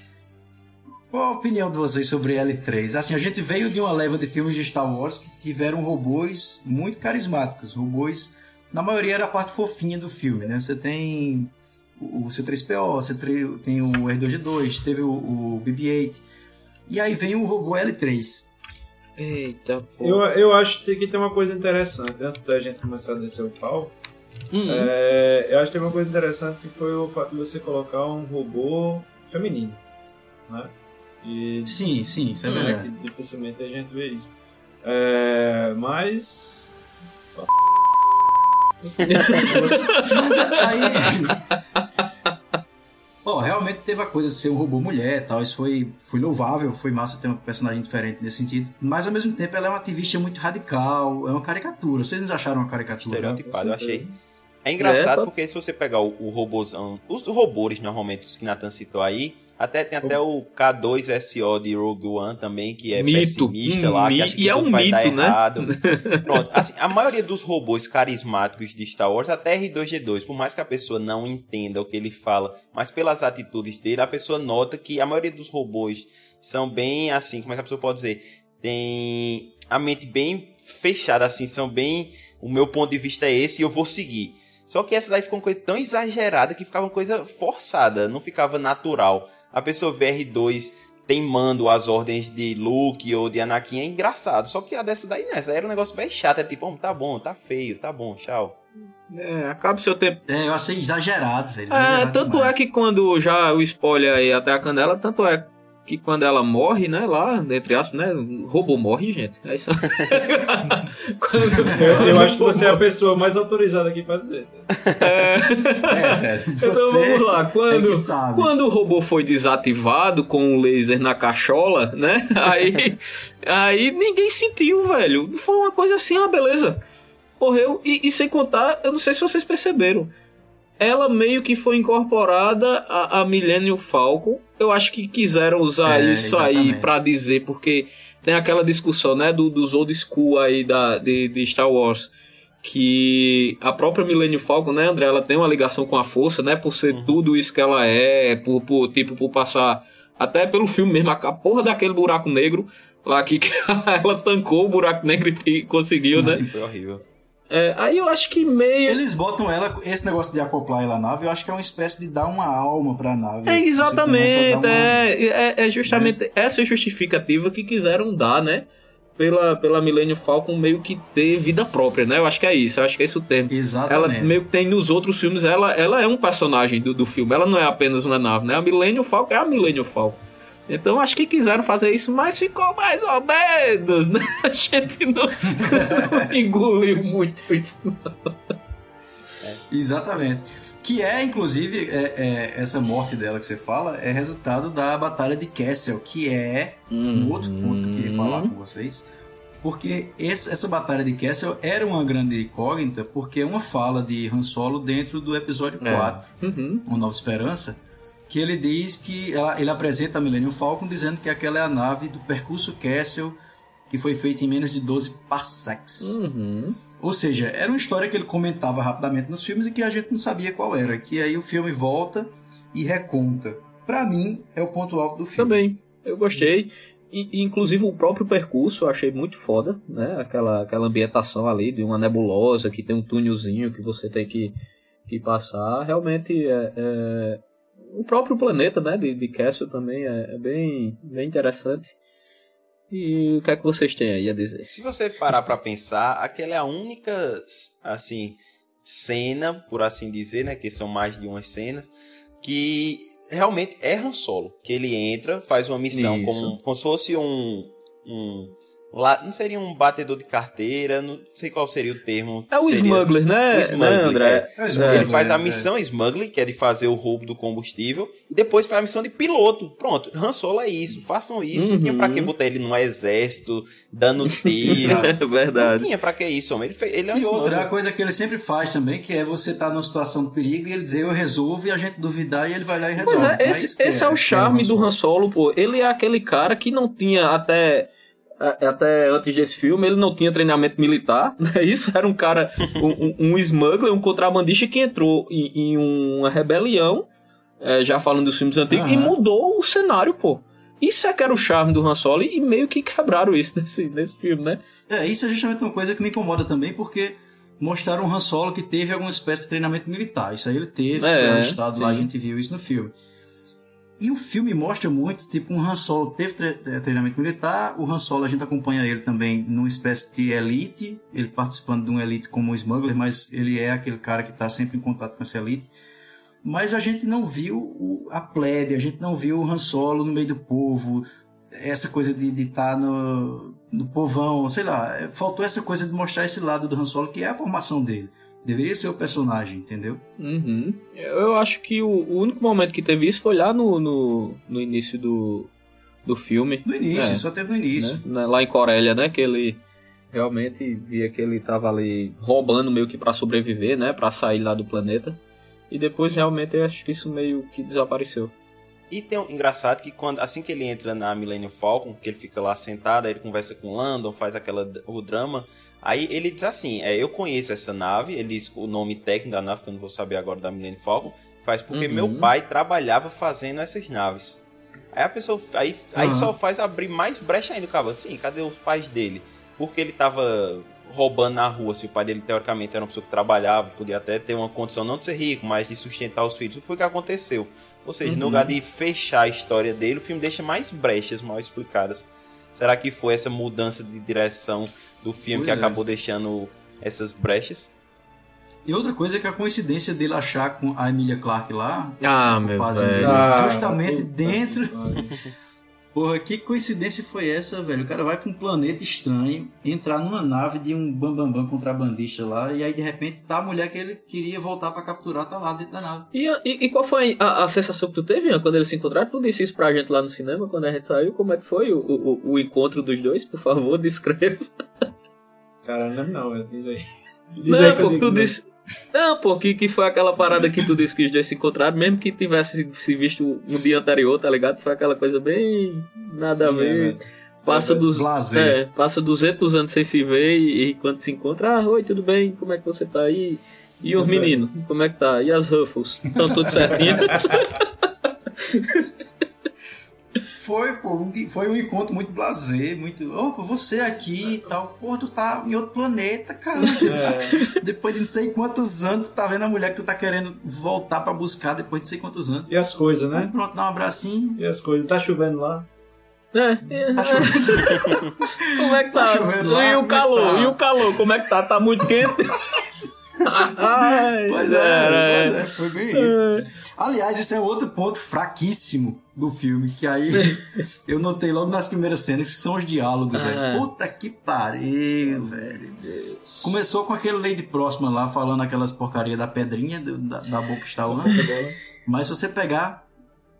Qual a opinião de vocês sobre L3? Assim, a gente veio de uma leva de filmes de Star Wars que tiveram robôs muito carismáticos. Robôs, na maioria, era a parte fofinha do filme, né? Você tem o o C3PO, você tem o R2D2, teve o, o BB-8. E aí vem o robô L3. Eita, pô. Eu, eu acho que tem que ter uma coisa interessante antes da gente começar a descer o pau. Hum, É, eu acho que tem uma coisa interessante que foi o fato de você colocar um robô feminino. Né? E Sim, sim, isso é é, verdade. que dificilmente a gente vê isso. É, mas. Mas aí. Bom, realmente teve a coisa de ser um robô mulher e tal. Isso foi, foi louvável, foi massa ter um personagem diferente nesse sentido. Mas ao mesmo tempo ela é uma ativista muito radical, é uma caricatura. Vocês não acharam uma caricatura? Estereotipado, eu com certeza. achei. É engraçado É, tá- porque se você pegar o, o robôzão, os robôs normalmente, os que Nathan citou aí, até tem até o K2SO de Rogue One também, que é Mito. pessimista lá, que acha que e é um vai dar mito, né? errado. Pronto, assim, a maioria dos robôs carismáticos de Star Wars, até R2-D2, por mais que a pessoa não entenda o que ele fala, mas pelas atitudes dele, a pessoa nota que a maioria dos robôs são bem assim, como é que a pessoa pode dizer? Tem a mente bem fechada, assim, são bem. O meu ponto de vista é esse e eu vou seguir. Só que essa daí ficou uma coisa tão exagerada que ficava uma coisa forçada, não ficava natural. A pessoa vê R2 teimando as ordens de Luke ou de Anakin é engraçado. Só que a dessa daí nessa era um negócio bem chato. É tipo, oh, tá bom, tá feio, tá bom, tchau. É, acaba o seu tempo. É, eu achei exagerado, velho. É, exagerado tanto demais. é que quando já o spoiler aí até a canela, tanto é que quando ela morre, né, lá, entre aspas, né, o robô morre, gente. É isso. Eu, eu acho que você é a pessoa mais autorizada aqui pra dizer. É, Ted, Então você vamos lá, é quando, sabe. quando o robô foi desativado com o laser na cachola, né? Aí, aí ninguém sentiu, velho. Foi uma coisa assim, ah, beleza. Morreu. E, e sem contar, eu não sei se vocês perceberam. Ela meio que foi incorporada a, a Millennium Falcon. Eu acho que quiseram usar É, isso aí exatamente. pra dizer, porque tem aquela discussão, né, do, dos old school aí da, de, de Star Wars. Que a própria Millennium Falcon, né, André? Ela tem uma ligação com a força, né? Por ser Uhum. tudo isso que ela é, por, por tipo, por passar. Até pelo filme mesmo, a porra daquele buraco negro lá que ela tancou o buraco negro e conseguiu, né? Foi horrível. É, aí eu acho que meio. Eles botam ela, esse negócio de acoplar ela à nave, eu acho que é uma espécie de dar uma alma pra nave. É Você exatamente, uma- é, é, é justamente essa justificativa que quiseram dar, né? pela, pela Millennium Falcon meio que ter vida própria, né? Eu acho que é isso, eu acho que é esse o termo. Ela Exatamente. meio que tem nos outros filmes, ela, ela é um personagem do, do filme, ela não é apenas uma nave, né? A Millennium Falcon é a Millennium Falcon. Então acho que quiseram fazer isso, mas ficou mais ou menos, né? A gente não, não engoliu muito isso. não. Exatamente. Que é, inclusive, é- é, essa morte dela que você fala é resultado da Batalha de Kessel, que é um outro ponto que eu queria falar com vocês. Porque esse- essa Batalha de Kessel era uma grande incógnita, porque é uma fala de Han Solo dentro do episódio É. 4, Uhum. Uma Nova Esperança, que ele diz que ela- ele apresenta a Millennium Falcon dizendo que aquela é a nave do percurso Kessel, que foi feita em menos de 12 parsecs. Uhum. Ou seja, era uma história que ele comentava rapidamente nos filmes e que a gente não sabia qual era. Que aí o filme volta e reconta. Pra mim, é o ponto alto do filme. Também, eu gostei. E, e, inclusive o próprio percurso eu achei muito foda, né? Aquela, aquela ambientação ali de uma nebulosa que tem um túnelzinho que você tem que, que passar. Realmente é, é- O próprio planeta, né? De, de Castle também é, é bem, bem interessante. E o que é que vocês têm aí a dizer? Se você parar pra pensar, aquela é a única, assim, cena, por assim dizer, né? Que são mais de umas cenas, que realmente é Han Solo. Que ele entra, faz uma missão como, como se fosse um. um lá, não seria um batedor de carteira, não sei qual seria o termo. É o seria- smuggler, né, O smuggler, né André? É o Ele smuggler, faz a é. missão smuggling, que é de fazer o roubo do combustível, e depois faz a missão de piloto. Pronto, Han Solo é isso, façam isso. Não tinha pra que Uhum. botar ele no exército, dando tiro. É Não verdade. tinha pra que isso, homem. Ele, fez, ele é um E outra, smuggler. a coisa que ele sempre faz também, que é você estar numa situação de perigo e ele dizer eu resolvo e a gente duvidar e ele vai lá e resolve. Pois é, Não esse, esse é, o charme do Han Solo, pô. Ele é aquele cara que não tinha até. A- Até antes desse filme, ele não tinha treinamento militar, né? Isso era um cara, um, um, um smuggler, um contrabandista que entrou em, em uma rebelião, é, já falando dos filmes antigos, e Aham. mudou o cenário, pô. Isso é que era o charme do Han Solo, e meio que quebraram isso nesse, nesse filme, né? É, isso é justamente uma coisa que me incomoda também, porque mostraram um Han Solo que teve alguma espécie de treinamento militar. Isso aí ele teve, É, foi listado lá, a gente viu isso no filme. E o filme mostra muito, tipo, um Han Solo teve tre- tre- treinamento militar, o Han Solo a gente acompanha ele também numa espécie de elite, ele participando de uma elite como smuggler, mas ele é aquele cara que está sempre em contato com essa elite. Mas a gente não viu a plebe, a gente não viu o Han Solo no meio do povo, essa coisa de estar no, no povão, sei lá, faltou essa coisa de mostrar esse lado do Han Solo, que é a formação dele. Deveria ser o personagem, entendeu? Uhum. Eu acho que o, o único momento que teve isso foi lá no, no, no início do, do filme. No início, É. só teve no início. né? Lá em Corélia, né? Que ele realmente via que ele tava ali roubando meio que pra sobreviver, né? Pra sair lá do planeta. E depois realmente eu acho que isso meio que desapareceu. E tem um engraçado que quando assim que ele entra na Millennium Falcon, que ele fica lá sentado, aí ele conversa com o Landon, faz aquela o drama, aí ele diz assim, é, eu conheço essa nave, ele diz o nome técnico da nave que eu não vou saber agora da Millennium Falcon, faz porque Uhum. meu pai trabalhava fazendo essas naves. Aí a pessoa aí, aí Aham. só faz abrir mais brecha ainda, cara. Assim, cadê os pais dele? Porque ele tava roubando na rua, se o pai dele teoricamente era uma pessoa que trabalhava, podia até ter uma condição não de ser rico, mas de sustentar os filhos. O que foi que aconteceu? Ou seja, no Uhum. lugar de fechar a história dele, o filme deixa mais brechas mal explicadas. Será que foi essa mudança de direção do filme Pois que é. acabou deixando essas brechas? E outra coisa é que a coincidência dele achar com a Emilia Clarke lá, Ah, meu fazendeiro. velho. Ah, justamente dentro- que. Porra, que coincidência foi essa, velho? O cara vai pra um planeta estranho, entrar numa nave de um bambambam bam, bam contrabandista lá, e aí de repente tá a mulher que ele queria voltar pra capturar, tá lá dentro da nave. E, e, e qual foi a, a sensação que tu teve, Ian, quando eles se encontraram? Tu disse isso pra gente lá no cinema, quando a gente saiu. Como é que foi o, o, o encontro dos dois? Por favor, descreva. Cara, não, não, é, diz aí. Diz Não, aí pô, tu não. disse. Não, pô, que, que foi aquela parada que tu disse que os dois se encontraram, mesmo que tivesse se visto no dia anterior, tá ligado? Foi aquela coisa bem. nada a Sim, é, ver. velho. Passa dos. É, passa 200 anos sem se ver e, e quando se encontra, ah, oi, tudo bem? Como é que você tá aí? E os meninos, como é que tá? E as Ruffles? Estão tudo certinho? Foi, pô, um, foi um encontro muito blasé, muito. Opa, você aqui e tal. Porra, tu tá em outro planeta, cara. É, depois de não sei quantos anos, tu tá vendo a mulher que tu tá querendo voltar pra buscar depois de não sei quantos anos. e as coisas, né? Pronto, dá um abracinho. E as coisas. Tá chovendo lá. É. como é que tá? Tá chovendo lá, e o é calor? tá? E o calor? Como é que tá? Tá muito quente? Ai, Pois é, era, pois é, foi bem isso. Aliás, esse é outro ponto fraquíssimo do filme, que aí eu notei logo nas primeiras cenas, que são os diálogos, Ah. velho. Puta que pariu, velho. Começou com aquele Lady Próxima lá, falando aquelas porcaria da pedrinha, do- da, da boca estalando. Mas se você pegar,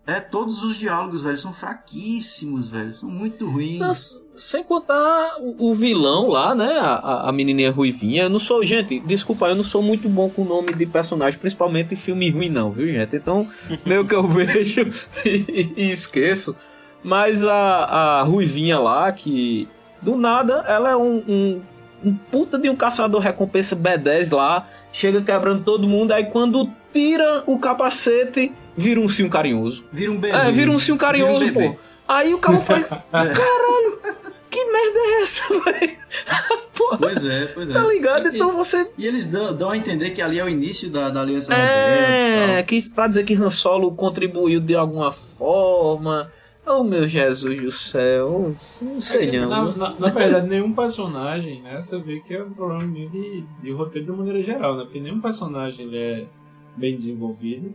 é, todos os diálogos, velho, são fraquíssimos, velho. São muito ruins. Mas, sem contar o, o vilão lá, né? A, a- menininha ruivinha. Eu não sou, gente, desculpa, eu não sou muito bom com o nome de personagem, principalmente em filme ruim, não, viu, gente? Então, meio que eu vejo e, e esqueço. Mas a, a ruivinha lá, que do nada, ela é um, um, um puta de um caçador recompensa B10 lá, chega quebrando todo mundo, aí quando tira o capacete, vira um sim carinhoso. Vira um bebê. É, vira um sim carinhoso, um pô. Aí o cara faz. É. Que merda é essa, velho? Pô, Pois é, pois tá é. ligado? Então você. E eles dão, dão a entender que ali é o início da, da Aliança É, que pra dizer que Han Solo contribuiu de alguma forma. Oh, meu Jesus do céu. Não sei não. Na, na- na verdade, nenhum personagem, né? Você vê que é um problema meio de, de roteiro de uma maneira geral, né? Porque nenhum personagem ele é bem desenvolvido.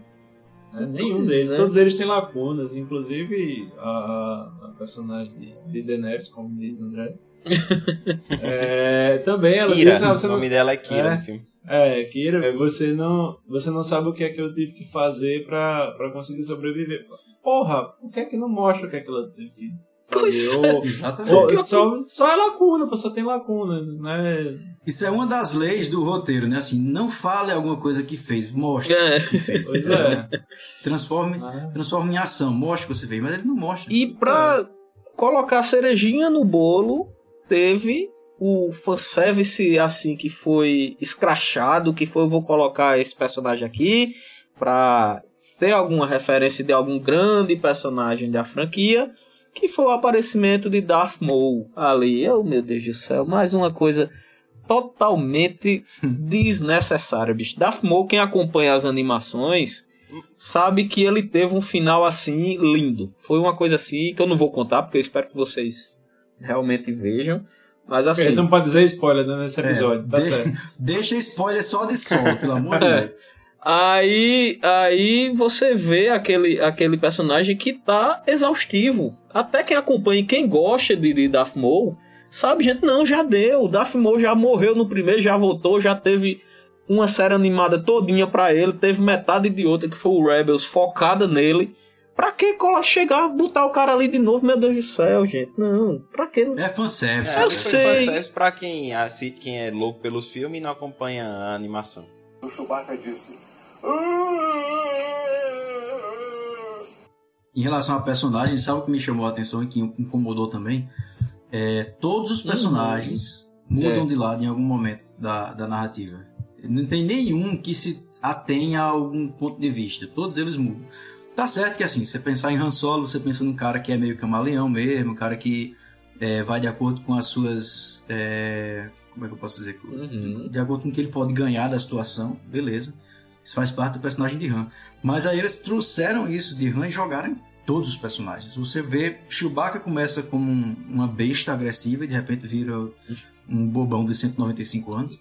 Né? Nenhum deles. é. Todos eles têm lacunas, inclusive a, a- personagem de, de Daenerys, como diz o André. É, também ela Kira, diz, ah, o você não, nome dela é Kira É. no filme. é, Kira, você não, você não sabe o que é que eu tive que fazer pra, pra conseguir sobreviver. Porra, por que é que não mostra o que é que ela teve que Pois fazer? é. Exatamente. ou só, só é lacuna, só tem lacuna, né? Isso é uma das leis do roteiro, né? Assim, não fale alguma coisa que fez, mostre É. o que fez. Pois é. Transforme, Ah, transforme em ação, mostre o que você fez, mas ele não mostra. E pra colocar a cerejinha no bolo, teve o fanservice assim que foi escrachado, que foi eu vou colocar esse personagem aqui pra ter alguma referência de algum grande personagem da franquia, que foi o aparecimento de Darth Maul ali. Oh, meu Deus do céu, mais uma coisa totalmente desnecessária, bicho. Darth Maul, quem acompanha as animações, sabe que ele teve um final assim lindo. Foi uma coisa assim que eu não vou contar, porque eu espero que vocês realmente vejam. Mas assim. Não pode dizer spoiler né, nesse episódio, tá de- certo. Deixa spoiler só de solo, pelo amor de É. Deus. Aí, aí você vê aquele, aquele personagem que tá exaustivo. Até quem acompanha, e quem gosta de, de Darth Maul, sabe, gente, não, já deu. Darth Maul já morreu no primeiro, já voltou, já teve uma série animada todinha pra ele, teve metade de outra que foi o Rebels focada nele. Pra que colar, chegar, botar o cara ali de novo, meu Deus do céu, gente? Não, pra que? É fanservice. Eu foi sei. fanservice pra quem assiste, quem é louco pelos filmes e não acompanha a animação. O Chewbacca disse. Em relação a personagens, sabe o que me chamou a atenção e que incomodou também? É, todos os personagens mudam É. de lado em algum momento da, da narrativa. Não tem nenhum que se atenha a algum ponto de vista. Todos eles mudam. Tá certo que assim, você pensar em Han Solo, você pensa num cara que é meio camaleão mesmo, um cara que é, vai de acordo com as suas. é, como é que eu posso dizer? Uhum. de acordo com o que ele pode ganhar da situação, beleza. Isso faz parte do personagem de Han. Mas aí eles trouxeram isso de Han e jogaram todos os personagens. Você vê, Chewbacca começa como um- uma besta agressiva e de repente vira um bobão de 195 anos.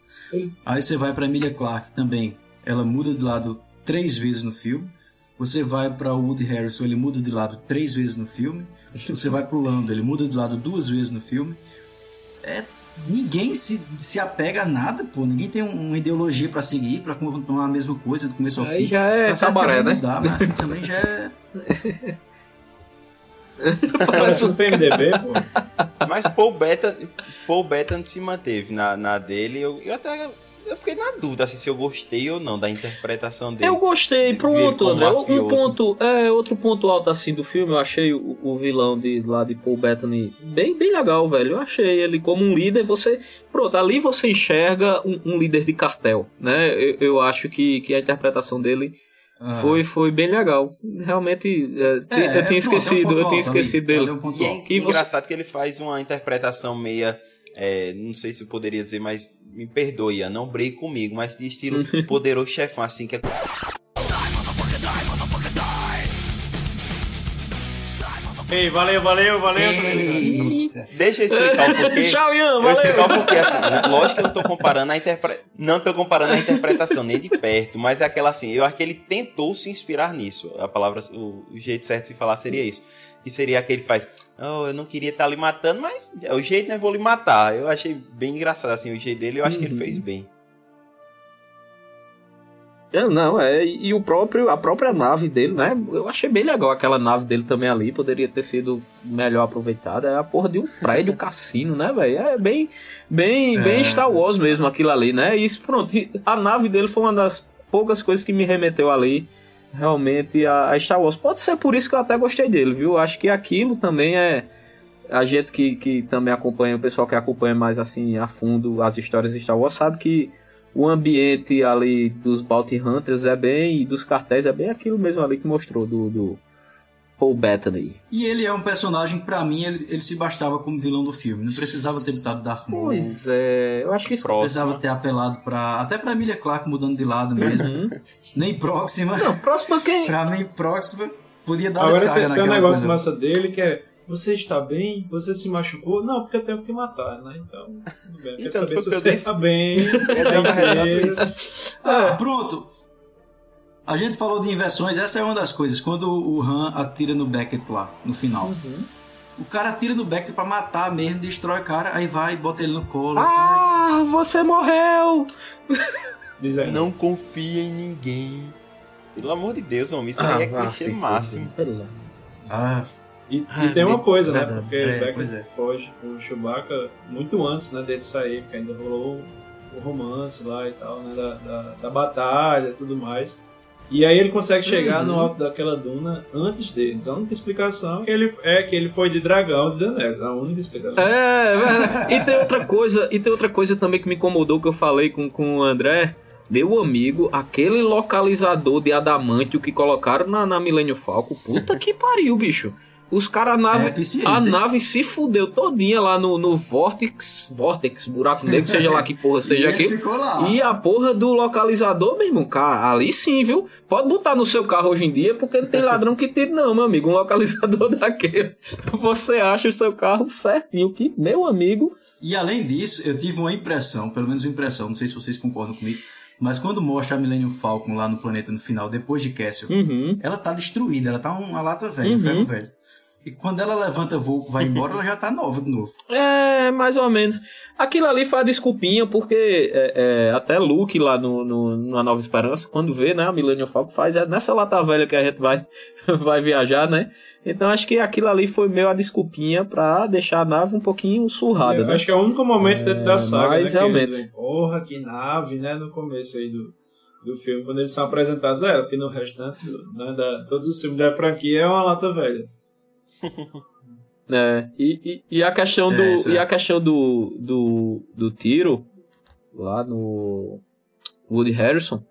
Aí você vai para Emilia Clarke também. Ela muda de lado três vezes no filme. Você vai para o Woody Harrison, ele muda de lado três vezes no filme. Você vai pro Lando, ele muda de lado duas vezes no filme. É, ninguém se, se apega a nada, pô. Ninguém tem um- uma ideologia pra seguir, pra continuar a mesma coisa do começo ao Aí fim. já é Tá cabaré, é né? mudar, mas assim também já é. Parece um PMDB, pô. Mas Paul Bettany, Paul Bettany se manteve na, na dele. Eu, eu até eu fiquei na dúvida assim, se eu gostei ou não da interpretação dele. Eu gostei, pronto, André. Um ponto, é, outro ponto alto assim do filme, eu achei o, o vilão de lá de Paul Bettany bem, bem legal, velho. Eu achei ele como um líder, você, pronto, ali você enxerga um, um líder de cartel, né? Eu, eu acho que, que a interpretação dele ah, foi, foi bem legal. Realmente, é, é, eu é, tinha é um esquecido, eu tinha esquecido dele. é E é engraçado que ele faz uma interpretação meia. é, não sei se eu poderia dizer, mas me perdoe, Ian, não brigue comigo, mas de estilo poderoso chefão, assim, que é Ei, valeu, valeu, valeu. Deixa eu explicar o porquê. Tchau, Ian, Eu valeu. explicar o porquê, assim, lógico que eu não tô comparando a interpre... não tô comparando a interpretação nem de perto, mas é aquela assim, eu acho que ele tentou se inspirar nisso. A palavra, o jeito certo de se falar seria isso. Que seria aquele que faz, oh, eu não queria estar lhe matando, mas é o jeito, né, vou lhe matar. Eu achei bem engraçado, assim, o jeito dele, eu acho que ele fez bem. É, não, é, e o próprio, a própria nave dele, né? Eu achei bem legal aquela nave dele também ali, poderia ter sido melhor aproveitada. É a porra de um prédio cassino, né, velho? É bem, bem, bem É. Star Wars mesmo aquilo ali, né? E isso, pronto, a nave dele foi uma das poucas coisas que me remeteu ali realmente a, Star Wars. Pode ser por isso que eu até gostei dele, viu? Acho que aquilo também é a gente que, que também acompanha, o pessoal que acompanha mais assim a fundo as histórias de Star Wars sabe que o ambiente ali dos Bounty Hunters é bem, e dos cartéis é bem aquilo mesmo ali que mostrou do, do Paul Bettany. E ele é um personagem, pra mim, ele, ele se bastava como vilão do filme. Não precisava ter botado Darth Maul. Pois é, eu acho que isso... Precisava Próximo. ter apelado pra. Até pra Emilia Clarke mudando de lado mesmo. Uhum. Nem próxima. Não, próximo quem? Pra mim, próxima. Podia dar Agora descarga tem, tem um naquela negócio coisa. massa dele que é. Você está bem? Você se machucou? Não, porque eu tenho que te matar, né? Então, tudo bem. Eu quero Então, saber se que você está bem. Eu uma relata beleza. Ah, pronto. A gente falou de inversões, essa é uma das coisas. Quando o Han atira no Beckett lá, no final. Uhum. O cara atira no Beckett pra matar mesmo, destrói o cara, aí vai, bota ele no colo. Ah, você morreu! Diz aí. Não confia em ninguém. Pelo amor de Deus, homem, isso Ah, aí é vá clichê máximo. Ah, E, Ah, e tem uma bem- coisa, né? verdade. Porque É, Beckett é. foge com o Chewbacca muito antes né, dele sair, porque ainda rolou o romance lá e tal, né? Da, da, da batalha e tudo mais. E aí ele consegue chegar Uhum. no alto daquela duna antes deles. A única explicação é que ele, é que ele foi de dragão de Daenerys. A única explicação. É, verdade. e tem outra coisa, e tem outra coisa também que me incomodou que eu falei com, com o André. Meu amigo, aquele localizador de adamantio que colocaram na, na Millennium Falcon, puta que pariu, bicho. Os caras, a é nave, eficiente. a nave se fudeu todinha lá no, no Vortex, Vortex, buraco negro, seja lá que porra seja lá. E a porra do localizador, meu irmão, cara, ali sim, viu? Pode botar no seu carro hoje em dia, porque não tem ladrão que tire, não, meu amigo. Um localizador daquele. Você acha o seu carro certinho, que, meu amigo. E além disso, eu tive uma impressão, pelo menos uma impressão, não sei se vocês concordam comigo, mas quando mostra a Millennium Falcon lá no planeta no final, depois de Castle, Uhum. ela tá destruída, ela tá uma lata velha, um Uhum. ferro velho. E quando ela levanta voo, vai embora, ela já tá nova de novo. É, mais ou menos. Aquilo ali foi a desculpinha, porque é, é, até Luke lá no, no, na Nova Esperança, quando vê, né, a Millennium Falcon faz, é nessa lata velha que a gente vai, vai viajar, né? Então acho que aquilo ali foi meio a desculpinha pra deixar a nave um pouquinho surrada, Eu né? acho que é o único momento dentro da saga, mas né? que realmente. eles veem, Porra, que nave, né? No começo aí do, do filme, quando eles são apresentados, é, porque no restante, né, da, todos os filmes da franquia é uma lata velha. É, e, e, e a questão do, É, isso é. e a questão do, do, do tiro lá no Woody Harrison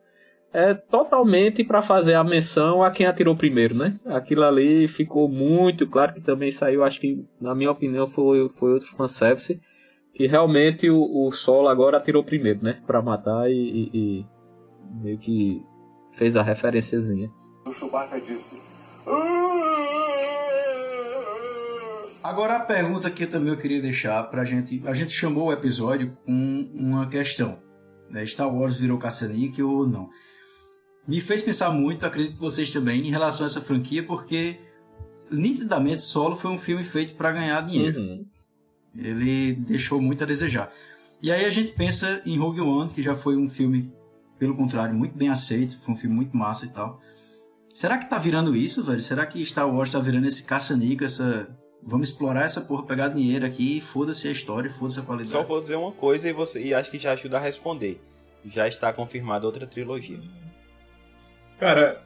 é totalmente pra fazer a menção a quem atirou primeiro, né? Aquilo ali ficou muito claro que também saiu, acho que na minha opinião foi, foi outro fanservice que realmente o, o Solo agora atirou primeiro, né? Pra matar e, e- e meio que fez a referenciazinha. O Chewbacca disse. Agora a pergunta que também eu queria deixar pra gente. A gente chamou o episódio com uma questão. Né? Star Wars virou caça-níquel ou não? Me fez pensar muito, acredito que vocês também, em relação a essa franquia, porque nitidamente Solo foi um filme feito para ganhar dinheiro. Uhum. Ele deixou muito a desejar. E aí a gente pensa em Rogue One, que já foi um filme, pelo contrário, muito bem aceito, foi um filme muito massa e tal. Será que tá virando isso, velho? Será que Star Wars tá virando esse caça-níquel, essa... Vamos explorar essa porra, pegar dinheiro aqui, foda-se a história, foda-se a qualidade. Só vou dizer uma coisa e, você, e acho que já ajuda a responder. Já está confirmada outra trilogia. Cara,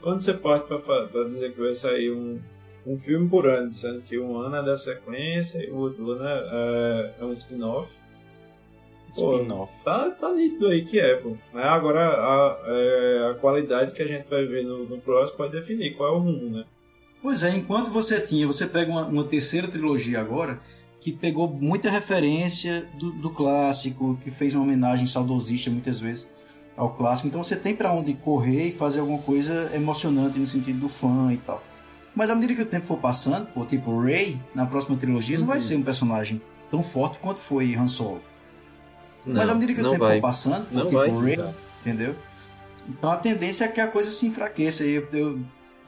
quando você parte pra dizer que vai sair um, um filme por ano, sendo que um ano é da sequência e o outro ano é, é um spin-off, Spin-off. tá, tá nítido aí que é, pô. Agora a, é, a qualidade que a gente vai ver no, no próximo pode definir qual é o rumo, né? Pois é, enquanto você tinha, você pega uma, uma terceira trilogia agora, que pegou muita referência do, do clássico, que fez uma homenagem saudosista muitas vezes ao clássico. Então você tem pra onde correr e fazer alguma coisa emocionante no sentido do fã e tal. Mas à medida que o tempo for passando, pô, tipo, Rey, na próxima trilogia, não vai Uhum. ser um personagem tão forte quanto foi Han Solo. Não, Mas à medida que o tempo vai. for passando, pô, Não tipo, vai. Entendeu? Então a tendência é que a coisa se enfraqueça. E eu, eu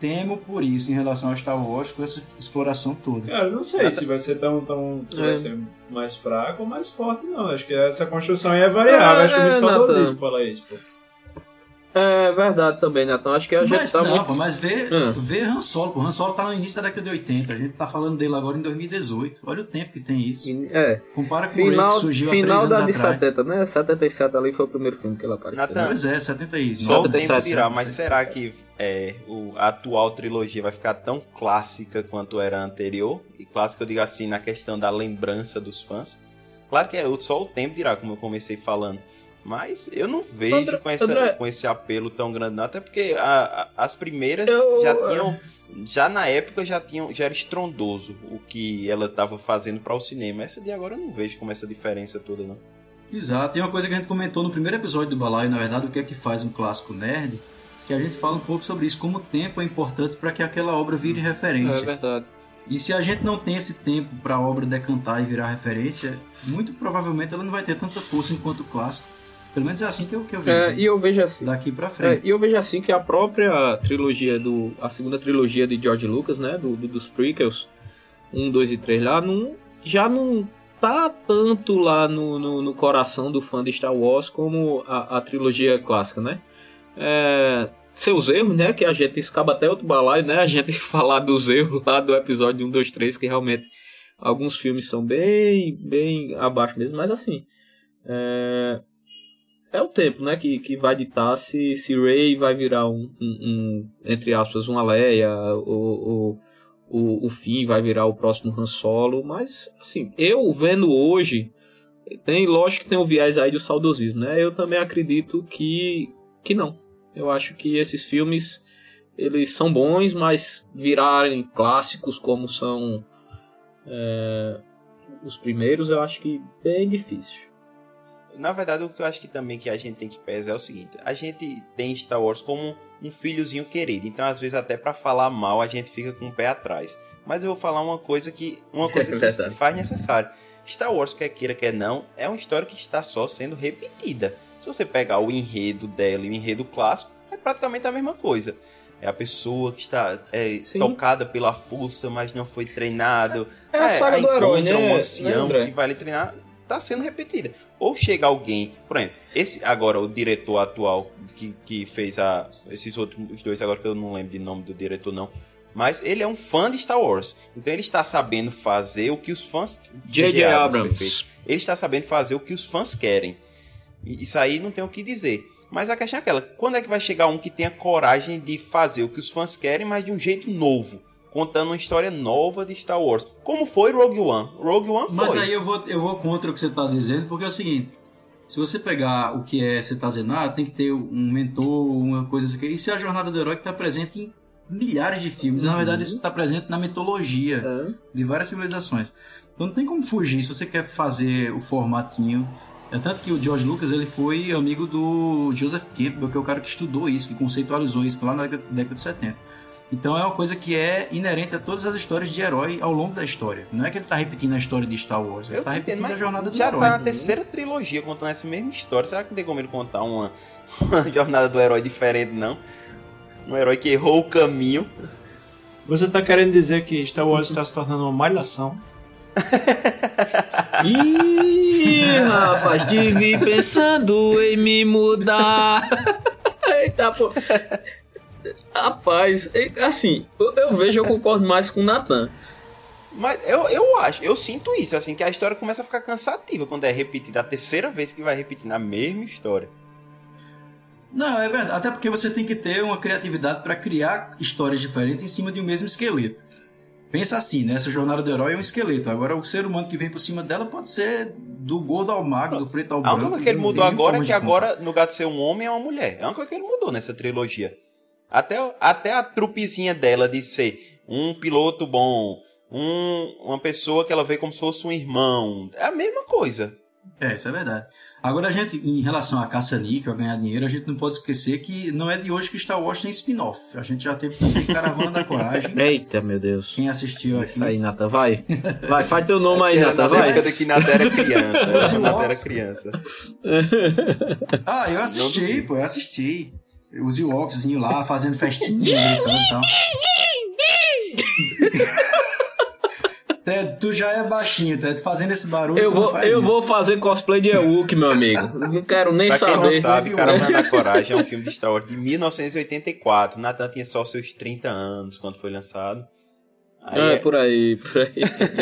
temo por isso em relação ao Star Wars com essa exploração toda. Cara, eu não sei se vai ser tão. tão se É. vai ser mais fraco ou mais forte, não. Acho que essa construção aí é variável. É, Acho que é muito saudosismo falar isso, pô. É verdade também, Nathan. Acho que a gente Mas tá não, muito. mas vê, Ah. vê Han Solo. pô. Han Solo tá no início da década de 80. A gente tá falando dele agora em 2018. Olha o tempo que tem isso. É, Compara com o Rey final, que surgiu há final três da anos de atrás. 70, né? 77 ali foi o primeiro filme que ele apareceu. Nathan, né? Pois é, 79. Só o tempo 77, dirá, mas será que é, o, a atual trilogia vai ficar tão clássica quanto era a anterior? E clássica eu digo assim, na questão da lembrança dos fãs. Claro que é, só o tempo dirá, como eu comecei falando. Mas eu não vejo André- com, essa, André- com esse apelo tão grande, não. Até porque a- a- as primeiras Eu- já tinham. Já na época já tinham, já era estrondoso o que ela estava fazendo para o cinema. Essa de agora eu não vejo como essa diferença toda, não. Exato, e uma coisa que a gente comentou no primeiro episódio do Balaio, na verdade, o que é que faz um clássico nerd, que a gente fala um pouco sobre isso, como o tempo é importante para que aquela obra vire É referência. verdade. E se a gente não tem esse tempo para a obra decantar e virar referência, muito provavelmente ela não vai ter tanta força enquanto o clássico. Pelo menos é assim que eu, que eu vejo. É, e eu vejo assim. Daqui para É, frente. e eu vejo assim que a própria trilogia do. A segunda trilogia de George Lucas, né? Do, do- dos prequels, 1, 2 e 3 lá, não, já não tá tanto lá no, no, no coração do fã de Star Wars como a, a trilogia clássica, né? É, seus erros, né? Que a gente escapa até outro balaio, né? A gente falar dos erros lá do episódio 1, 2, 3, que realmente alguns filmes são bem, bem abaixo mesmo, mas assim. É, é o tempo, né, que, que vai ditar se, se Ray vai virar um, um, um, entre aspas, uma Leia, ou, ou o, o Finn vai virar o próximo Han Solo, mas, assim, eu vendo hoje, tem, lógico que tem o viés aí do saudosismo, né, eu também acredito que, que não. Eu acho que esses filmes, eles são bons, mas virarem clássicos como são é, os primeiros, eu acho que bem difícil. Na verdade, o que eu acho que também que a gente tem que pesar é o seguinte: a gente tem Star Wars como um filhozinho querido, então às vezes até para falar mal a gente fica com o pé atrás. Mas eu vou falar uma coisa que uma coisa que se faz necessário. Star Wars, quer queira quer não, é uma história que está só sendo repetida. Se você pegar o enredo dela e o enredo clássico, é praticamente a mesma coisa. É a pessoa que está é, tocada pela força, mas não foi treinado. É a saga do herói, né, um ancião que vai lhe treinar, tá sendo repetida. Ou chega alguém, por exemplo, esse agora o diretor atual que, que fez a esses outros os dois agora que eu não lembro de nome do diretor não, mas ele é um fã de Star Wars. Então ele está sabendo fazer o que os fãs J.J. Abrams. perfeito. Ele está sabendo fazer o que os fãs querem. E isso aí não tem o que dizer. Mas a questão é aquela, quando é que vai chegar um que tenha coragem de fazer o que os fãs querem, mas de um jeito novo? Contando uma história nova de Star Wars. Como foi Rogue One? Rogue One foi. Mas aí eu vou, eu vou contra o que você está dizendo, porque é o seguinte: se você pegar o que é você tá dizendo, tem que ter um mentor, uma coisa assim. Isso é a jornada do herói que está presente em milhares de filmes. Na verdade, isso está presente na mitologia É. de várias civilizações. Então não tem como fugir se você quer fazer o formatinho. É tanto que o George Lucas ele foi amigo do Joseph Campbell, que é o cara que estudou isso, que conceitualizou isso lá na década década de 70. Então é uma coisa que é inerente a todas as histórias de herói ao longo da história. Não é que ele tá repetindo a história de Star Wars, ele Eu tá tô repetindo entendendo, a jornada do já herói. tá na terceira trilogia contando essa mesma história. Será que não tem como ele contar uma, uma jornada do herói diferente, não? Um herói que errou o caminho. Você tá querendo dizer que Star Wars está se tornando uma malhação? Ih, rapaz, devia ir pensando em me mudar. Eita, pô. Rapaz, assim, eu, eu vejo, eu concordo mais com o Nathan. Mas eu, eu acho, eu sinto isso, assim, que a história começa a ficar cansativa quando é repetida. A terceira vez que vai repetir na mesma história. Não, é verdade. Até porque você tem que ter uma criatividade para criar histórias diferentes em cima de um mesmo esqueleto. Pensa assim, né? Essa jornada do herói é um esqueleto. Agora, o ser humano que vem por cima dela pode ser do gordo ao magro, do preto ao A branco. única coisa que ele mudou agora é que agora, no lugar de ser um homem, é uma mulher. É a única coisa que ele mudou nessa trilogia. Até, até a trupezinha dela de ser um piloto bom, um, uma pessoa que ela vê como se fosse um irmão. É a mesma coisa. É, isso é verdade. Agora, a gente, em relação a caça-níquel, a ganhar dinheiro, a gente não pode esquecer que não é de hoje que Star Wars tem spin-off. A gente já teve também Caravana da Coragem. Eita, meu Deus. Quem assistiu aqui. Isso aí, Nata, vai. Vai, faz teu nome aí, Era Nata, na vai. década que Nata era criança. Nata era criança. Ah, eu assisti, pô, eu assisti. Os Ewokszinho lá fazendo festinha gritando e tal. Ted, tu já é baixinho, Ted, fazendo esse barulho. Eu tu não vou, faz eu isso. vou fazer cosplay de Ewok, meu amigo. Não quero nem Pra quem não saber. sabe, Sabe, Caravana da Coragem é um filme de Star Wars de 1984. Natan tinha só seus 30 anos quando foi lançado. Aí, É, por aí, por aí.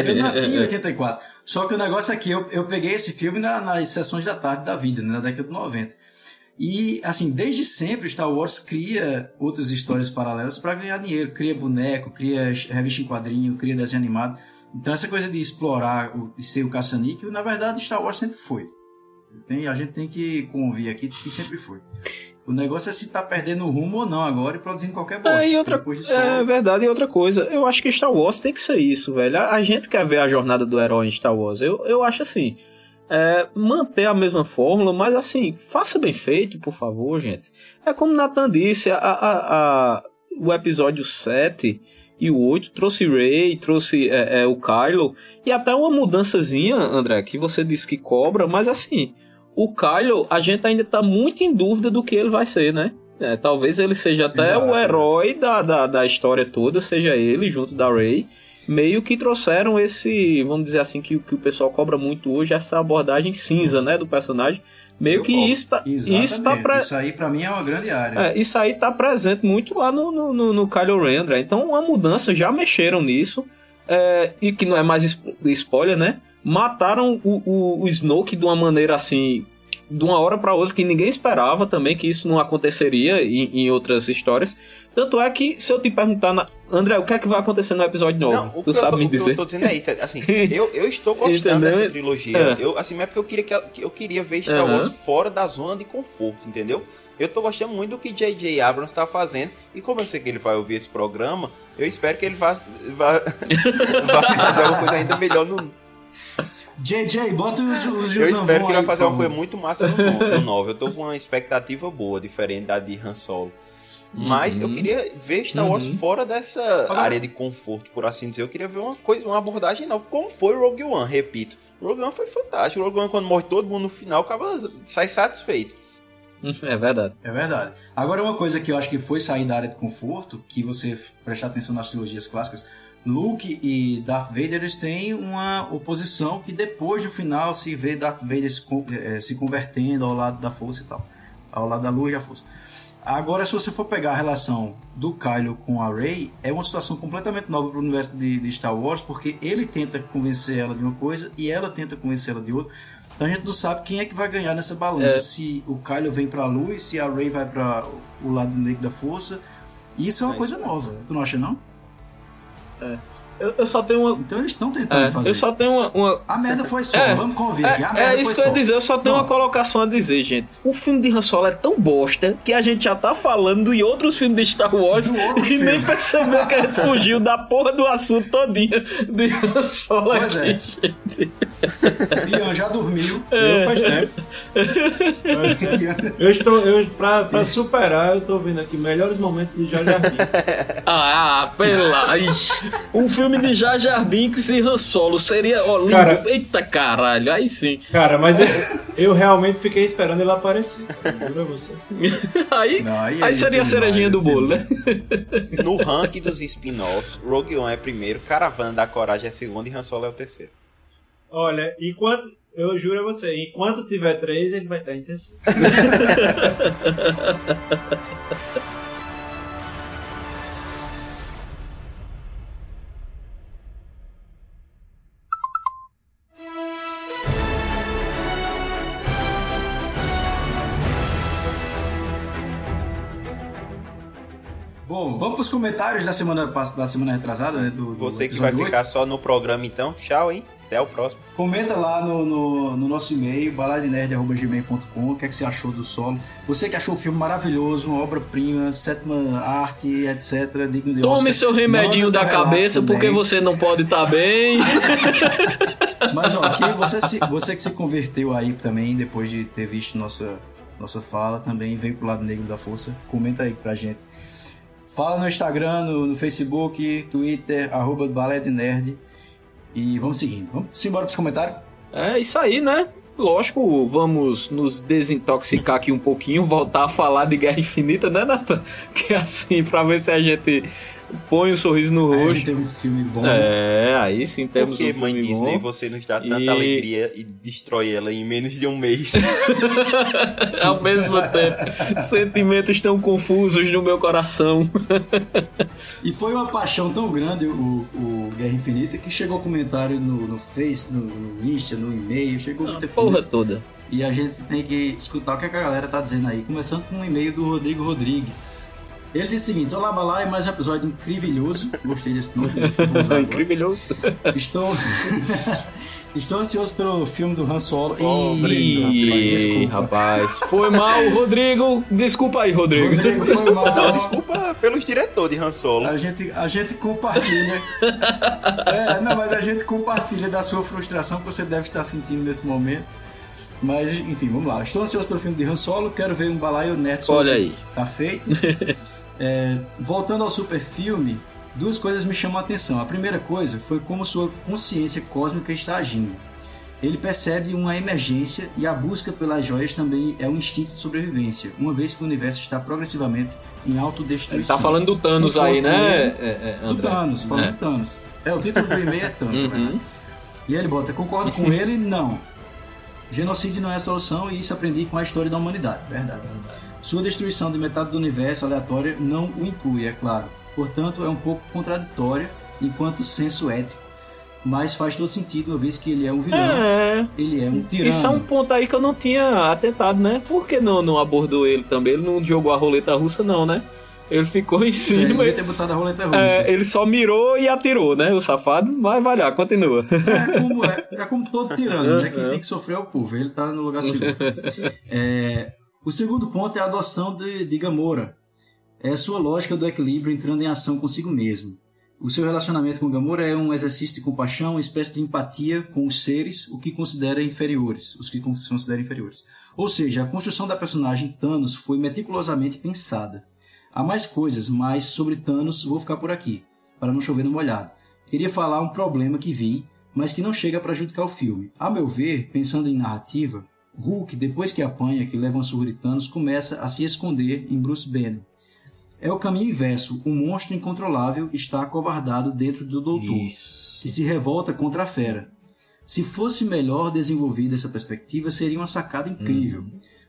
Eu nasci em 84. Só que o negócio é que eu, eu peguei esse filme na- nas sessões da tarde da vida, né, na década de 90. E, assim, desde sempre Star Wars cria outras histórias paralelas para ganhar dinheiro. Cria boneco, cria revista em quadrinho, cria desenho animado. Então, essa coisa de explorar o, e ser o caça-níquel, na verdade, Star Wars sempre foi. Tem, a gente tem que convir aqui que sempre foi. O negócio é se tá perdendo o rumo ou não agora e produzindo qualquer bosta. É, e outra, disso, é verdade, e outra coisa, eu acho que Star Wars tem que ser isso, velho. A, a gente quer ver a jornada do herói em Star Wars. Eu, eu acho assim, é, manter a mesma fórmula, mas assim, faça bem feito, por favor, gente. É como Nathan disse, a, a, a- o episódio 7 e o 8 trouxe Rey, trouxe é, é, o Kylo, e até uma mudançazinha, André, que você disse que cobra, mas assim, o Kylo, a gente ainda tá muito em dúvida do que ele vai ser, né? É, talvez ele seja até Exato. o herói da, da, da história toda, seja ele junto da Rey. Meio que trouxeram esse, vamos dizer assim, que, que o pessoal cobra muito hoje, essa abordagem cinza, né, do personagem. Meio Eu que cobro. isso tá, Exatamente. isso tá pra, Isso aí, pra mim, é uma grande área. é, isso aí tá presente muito lá no, no, no, no Kylo Ren. Então, uma mudança, já mexeram nisso. é, e que não é mais spo- spoiler, né? Mataram o, o, o Snoke de uma maneira assim. De uma hora pra outra, que ninguém esperava também que isso não aconteceria em, em outras histórias. Tanto é que, se eu te perguntar, na... André, o que é que vai acontecer no episódio 9? Não, o tu que, eu, sabe tô- me o que eu dizer? tô dizendo é isso. Assim, eu, eu estou gostando dessa trilogia. É. Eu, assim, é porque eu queria, que eu queria ver Star. Wars fora da zona de conforto, entendeu? Eu tô gostando muito do que J.J. Abrams tá fazendo. E como eu sei que ele vai ouvir esse programa, eu espero que ele vá, vá, vá fazer alguma coisa ainda melhor no. JJ, bota os, os Eu espero que ele vai fazer uma coisa muito massa no, no no 9. Eu tô com uma expectativa boa, diferente da de Han Solo. Mas eu Uhum. queria ver Star Wars Uhum. fora dessa Agora- área de conforto, por assim dizer. Eu queria ver uma coisa, uma abordagem nova, como foi Rogue One, repito. Rogue One foi fantástico. Rogue One, quando morre todo mundo no final, acaba sai satisfeito. É verdade. É verdade. Agora, uma coisa que eu acho que foi sair da área de conforto, que você prestar atenção nas trilogias clássicas, Luke e Darth Vader eles têm uma oposição que depois do final se vê Darth Vader se, eh, se convertendo ao lado da força e tal. Ao lado da luz e da força. Agora, se você for pegar a relação do Kylo com a Rey, é uma situação completamente nova para o universo de, de Star Wars, porque ele tenta convencer ela de uma coisa e ela tenta convencê-la de outra. Então a gente não sabe quem é que vai ganhar nessa balança. É. Se o Kylo vem para a luz, se a Rey vai para o lado negro da força. Isso é uma É, coisa nova. Tu não acha, não? Eu, eu só tenho uma. Então eles estão tentando é, fazer. eu só tenho uma- uma, A merda foi só, É, vamos convir aqui. A É, merda é isso foi que eu ia dizer, eu só tenho Não. uma colocação a dizer, gente. O filme de Han Solo é tão bosta que a gente já tá falando em outros filmes de Star Wars e filme. nem percebeu que a gente fugiu da porra do assunto todinho de Han Solo Pois aqui, é. Ian já dormiu. Eu faz tempo. Eu estou, eu, pra, pra superar, eu tô vendo aqui melhores momentos de Jar Jar. Ah, pela... Um filme de Jar Jar Binks e Han Solo seria, ó, lindo. Cara- Eita caralho, aí sim. Cara, mas eu, eu realmente fiquei esperando ele aparecer. Juro a você. Aí, Não, aí aí é seria a cerejinha do bolo, né? No ranking dos spin-offs, Rogue One é primeiro, Caravana da Coragem é segundo e Han Solo é o terceiro. Olha, enquanto. Eu juro a você, enquanto tiver três, ele vai estar em terceiro. vamos pros comentários da semana, da semana retrasada, né? Do, do Você que vai episódio ficar só no programa então, tchau, hein? Até o próximo. Comenta lá no, no, no nosso e-mail, baladinerd.gmail.com, o que, é que você achou do solo. Você que achou o filme maravilhoso, uma obra-prima, sétima arte, etc. Digno de Tome Oscar. seu remedinho Manda da cabeça porque também. você não pode estar bem. Mas, ó, quem, você, se, você que se converteu aí também, depois de ter visto nossa, nossa fala, também veio pro lado negro da força, comenta aí pra gente. Fala no Instagram, no, no Facebook, Twitter, arroba Nerd. E vamos seguindo. Vamos embora pros comentários? É isso aí, né? Lógico, vamos nos desintoxicar aqui um pouquinho, voltar a falar de Guerra Infinita, né, Nathan? Que é assim, pra ver se a gente põe um sorriso no Aí a rosto. gente teve um filme bom. É, aí sim temos Porque, um mãe filme Disney, bom. você nos dá tanta E- alegria e destrói ela em menos de um mês. Ao mesmo tempo, sentimentos tão confusos no meu coração. E foi uma paixão tão grande o, o Guerra Infinita que chegou comentário no, no Face, no, no Insta, no e-mail, chegou A muita porra toda. E a gente tem que escutar o que a galera tá dizendo aí. Começando com um e-mail do Rodrigo Rodrigues. Ele diz o seguinte: Olá, Balá, é mais um episódio incríveis. Gostei desse nome. vou usar agora. Incrível. Estou. Estou ansioso pelo filme do Han Solo. Ih, desculpa. rapaz. Foi mal, Rodrigo. Desculpa aí, Rodrigo. Rodrigo, foi Não, mal. desculpa pelos diretores de Han Solo. A gente, a gente compartilha. É, não, mas a gente compartilha da sua frustração que você deve estar sentindo nesse momento. Mas, enfim, vamos lá. Estou ansioso pelo filme de Han Solo, quero ver um balaio neto Olha aí. Tá feito. É, voltando ao super filme, duas coisas me chamam a atenção. A primeira coisa foi como sua consciência cósmica está agindo. Ele percebe uma emergência e a busca pelas joias também é um instinto de sobrevivência, uma vez que o universo está progressivamente em Ele autodestruição. tá falando do Thanos aí, né, ele. é, é, Do? Thanos, falando É. do Thanos. É, o título do e-mail é Thanos, Uhum. né? E ele bota, concordo com ele, não. Genocídio não é a solução e isso aprendi com a história da humanidade, verdade. Sua destruição de metade do universo aleatória não o inclui, é claro. Portanto, é um pouco contraditória enquanto senso ético, mas faz todo sentido uma vez que ele é um vilão, É, ele é um tirano. isso é um ponto aí que eu não tinha atentado, né? Por que não, não abordou ele também? Ele não jogou a roleta russa, não, né? Ele ficou em Ele cima. devia ter botado a roleta russa. É, ele só mirou e atirou, né? O safado. Mas vai lá, continua. É como, é, é como todo tirano, né? Quem tem que sofrer é o povo. Ele tá no lugar seguro. É, o segundo ponto é a adoção de, de Gamora. É sua lógica do equilíbrio entrando em ação consigo mesmo. O seu relacionamento com Gamora é um exercício de compaixão, uma espécie de empatia com os seres, o que considera inferiores, os que considera inferiores. Ou seja, a construção da personagem Thanos foi meticulosamente pensada. Há mais coisas, mas sobre Thanos vou ficar por aqui, para não chover no molhado. Queria falar um problema que vi, mas que não chega para prejudicar o filme. A meu ver, pensando em narrativa, Hulk, depois que apanha, que leva uma surra de Thanos, começa a se esconder em Bruce Banner. É o caminho inverso. Um monstro incontrolável está acovardado dentro do Doutor, que se revolta contra a fera. Se fosse melhor desenvolvida essa perspectiva, seria uma sacada incrível.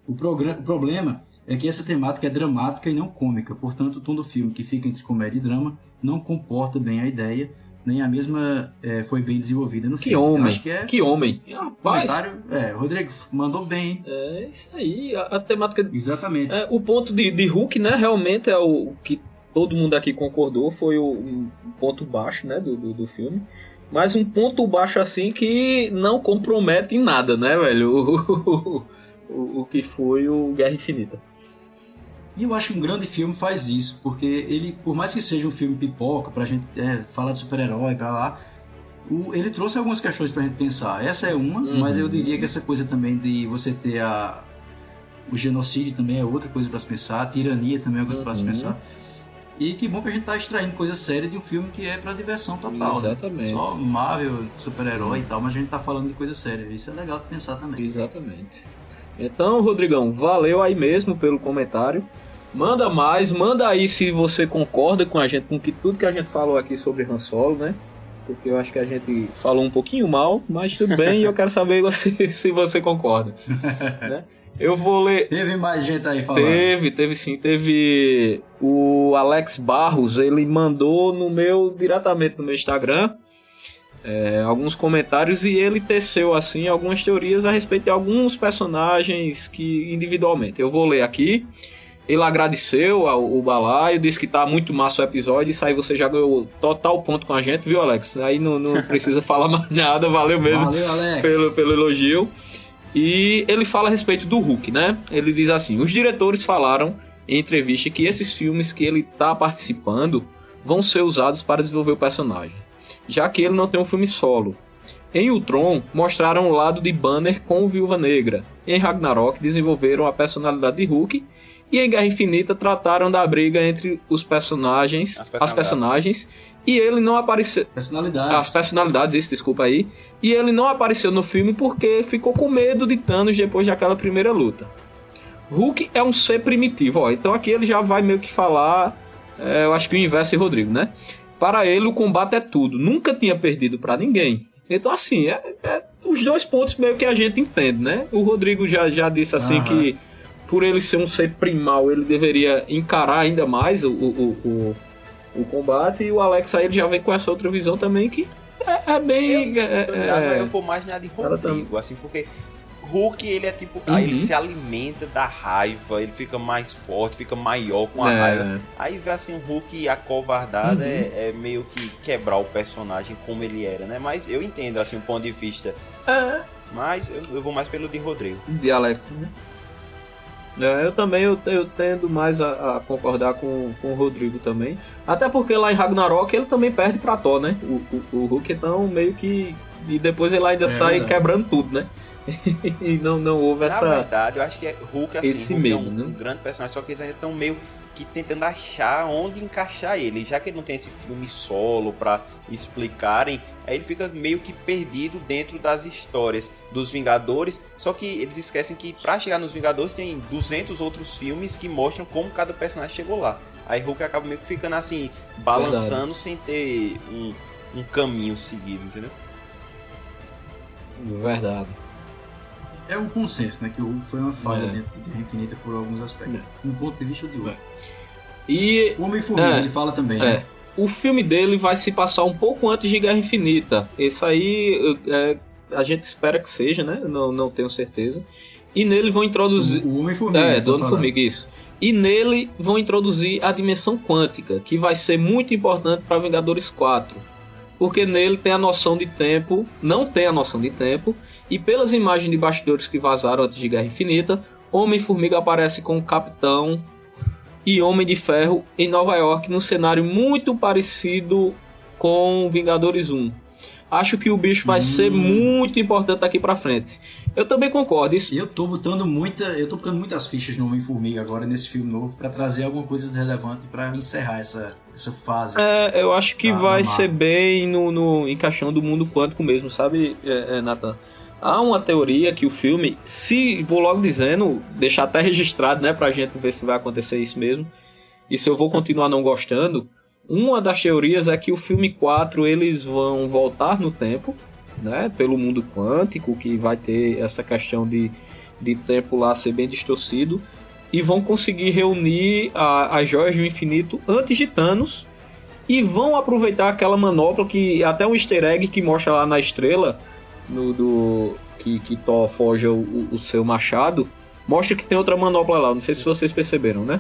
O, progra- o problema é que essa temática é dramática e não cômica, portanto, o tom do filme, que fica entre comédia e drama, não comporta bem a ideia, nem a mesma eh, foi bem desenvolvida no Que filme. Eu homem. Acho que é Que homem. Rapaz, comentário. É, Rodrigo, mandou bem, é isso aí. A, a temática. Exatamente. É, o ponto de, de Hulk, né? Realmente é o, o que todo mundo aqui concordou. Foi o, um ponto baixo, né? Do, do, do filme. Mas um ponto baixo assim que não compromete em nada, né, velho? O, o, o que foi o Guerra Infinita. E eu acho que um grande filme faz isso, porque ele, por mais que seja um filme pipoca, pra gente é, falar de super-herói, pra lá, o- ele trouxe algumas questões pra gente pensar. Essa é uma, Uhum. mas eu diria que essa coisa também de você ter a. O genocídio também é outra coisa pra se pensar, a tirania também é outra coisa pra se Uhum. pensar. E que bom que a gente tá extraindo coisa séria de um filme que é pra diversão total. né? Exatamente. Só Marvel, super-herói e tal, mas a gente tá falando de coisa séria. Isso é legal de pensar também. Exatamente. Então, Rodrigão, valeu aí mesmo pelo comentário. Manda mais, manda aí se você concorda com a gente, com que tudo que a gente falou aqui sobre Han Solo, né? Porque eu acho que a gente falou um pouquinho mal, mas tudo bem, e eu quero saber você- se você concorda. né? Eu vou ler. Teve mais gente aí falando. Teve, teve sim, teve o Alex Barros, ele mandou no meu, diretamente no meu Instagram, é, alguns comentários e ele teceu assim algumas teorias a respeito de alguns personagens que individualmente. Eu vou ler aqui. Ele agradeceu ao, o balaio, disse que tá muito massa o episódio. Isso aí você já ganhou total ponto com a gente, viu, Alex? Aí não, não precisa falar mais nada, valeu mesmo Valeu, Alex. pelo, pelo elogio. E ele fala a respeito do Hulk, né? Ele diz assim: os diretores falaram em entrevista que esses filmes que ele tá participando vão ser usados para desenvolver o personagem, já que ele não tem um filme solo. Em Ultron, mostraram o lado de Banner com o Viúva Negra. Em Ragnarok, desenvolveram a personalidade de Hulk. E em Guerra Infinita, trataram da briga entre os personagens, As as personagens, e ele não apareceu. Personalidades. As personalidades, isso, desculpa aí. E ele não apareceu no filme porque ficou com medo de Thanos depois daquela primeira luta. Hulk é um ser primitivo, ó. Então aqui ele já vai meio que falar. é, eu acho que o inverso é Rodrigo, né? Para ele, o combate é tudo. Nunca tinha perdido pra ninguém. Então, assim, é, é os dois pontos meio que a gente entende, né? O Rodrigo já, já disse assim Aham. que por ele ser um ser primal, ele deveria encarar ainda mais o, o, o, o combate. E o Alex aí ele já vem com essa outra visão também que é, é bem. Eu, é- eu, é- eu vou mais na de tá- Rodrigo, assim, porque Hulk, ele é tipo. Uhum. Aí ele se alimenta da raiva, ele fica mais forte, fica maior com a é, raiva. Aí ver assim, o Hulk acovardado Uhum. é, é meio que quebrar o personagem como ele era, né? Mas eu entendo, assim, o ponto de vista. é, Mas eu, eu vou mais pelo de Rodrigo. de Alex, né? É, eu também eu, eu tendo mais a, a concordar com, com o Rodrigo também. Até porque lá em Ragnarok ele também perde pra Thor, né? O, o, o Hulk então meio que. E depois ele ainda É sai verdade. quebrando tudo, né? e não, não houve Na essa. verdade, eu acho que é Hulk, assim, esse Hulk é medo, um, né? um grande personagem, só que eles ainda estão meio que tentando achar onde encaixar ele. Já que ele não tem esse filme solo pra explicarem, aí ele fica meio que perdido dentro das histórias dos Vingadores. Só que eles esquecem que pra chegar nos Vingadores tem 200 outros filmes que mostram como cada personagem chegou lá. Aí Hulk acaba meio que ficando assim, balançando sem ter um, um caminho seguido, entendeu? Verdade. É um consenso, né? Que o foi uma falha É. dentro de Guerra Infinita por alguns aspectos. Um ponto de vista de outro. É. E O Homem-Formiga, É. ele fala também, É. né? O filme dele vai se passar um pouco antes de Guerra Infinita. Esse aí é, a gente espera que seja, né? Não, não tenho certeza. E nele vão introduzir. O, Homem-Formiga. É, tá Dono. Formiga, isso. E nele vão introduzir a dimensão quântica, que vai ser muito importante para Vingadores 4. Porque nele tem a noção de tempo, não tem a noção de tempo, e pelas imagens de bastidores que vazaram antes de Guerra Infinita, Homem-Formiga aparece com o Capitão e Homem de Ferro em Nova York, num cenário muito parecido com Vingadores 1. Acho que o bicho vai Hum. ser muito importante daqui pra frente. Eu também concordo. Isso, Eu tô botando muita, eu tô botando muitas fichas no Homem-Formiga agora nesse filme novo pra trazer alguma coisa relevante pra encerrar essa, essa fase. É, eu acho que vai ser bem no, no encaixando o mundo quântico mesmo, sabe, é, é, Nathan? Há uma teoria que o filme, se vou logo dizendo, deixar até registrado, né, pra gente ver se vai acontecer isso mesmo. E se eu vou continuar não gostando, uma das teorias é que o filme 4 eles vão voltar no tempo, né, pelo mundo quântico, que vai ter essa questão de, de tempo lá ser bem distorcido, e vão conseguir reunir a- as joias do infinito antes de Thanos e vão aproveitar aquela manopla que até um easter egg que mostra lá na estrela no, do que, que Thor forja o, o seu machado mostra que tem outra manopla lá. Não sei se vocês perceberam né?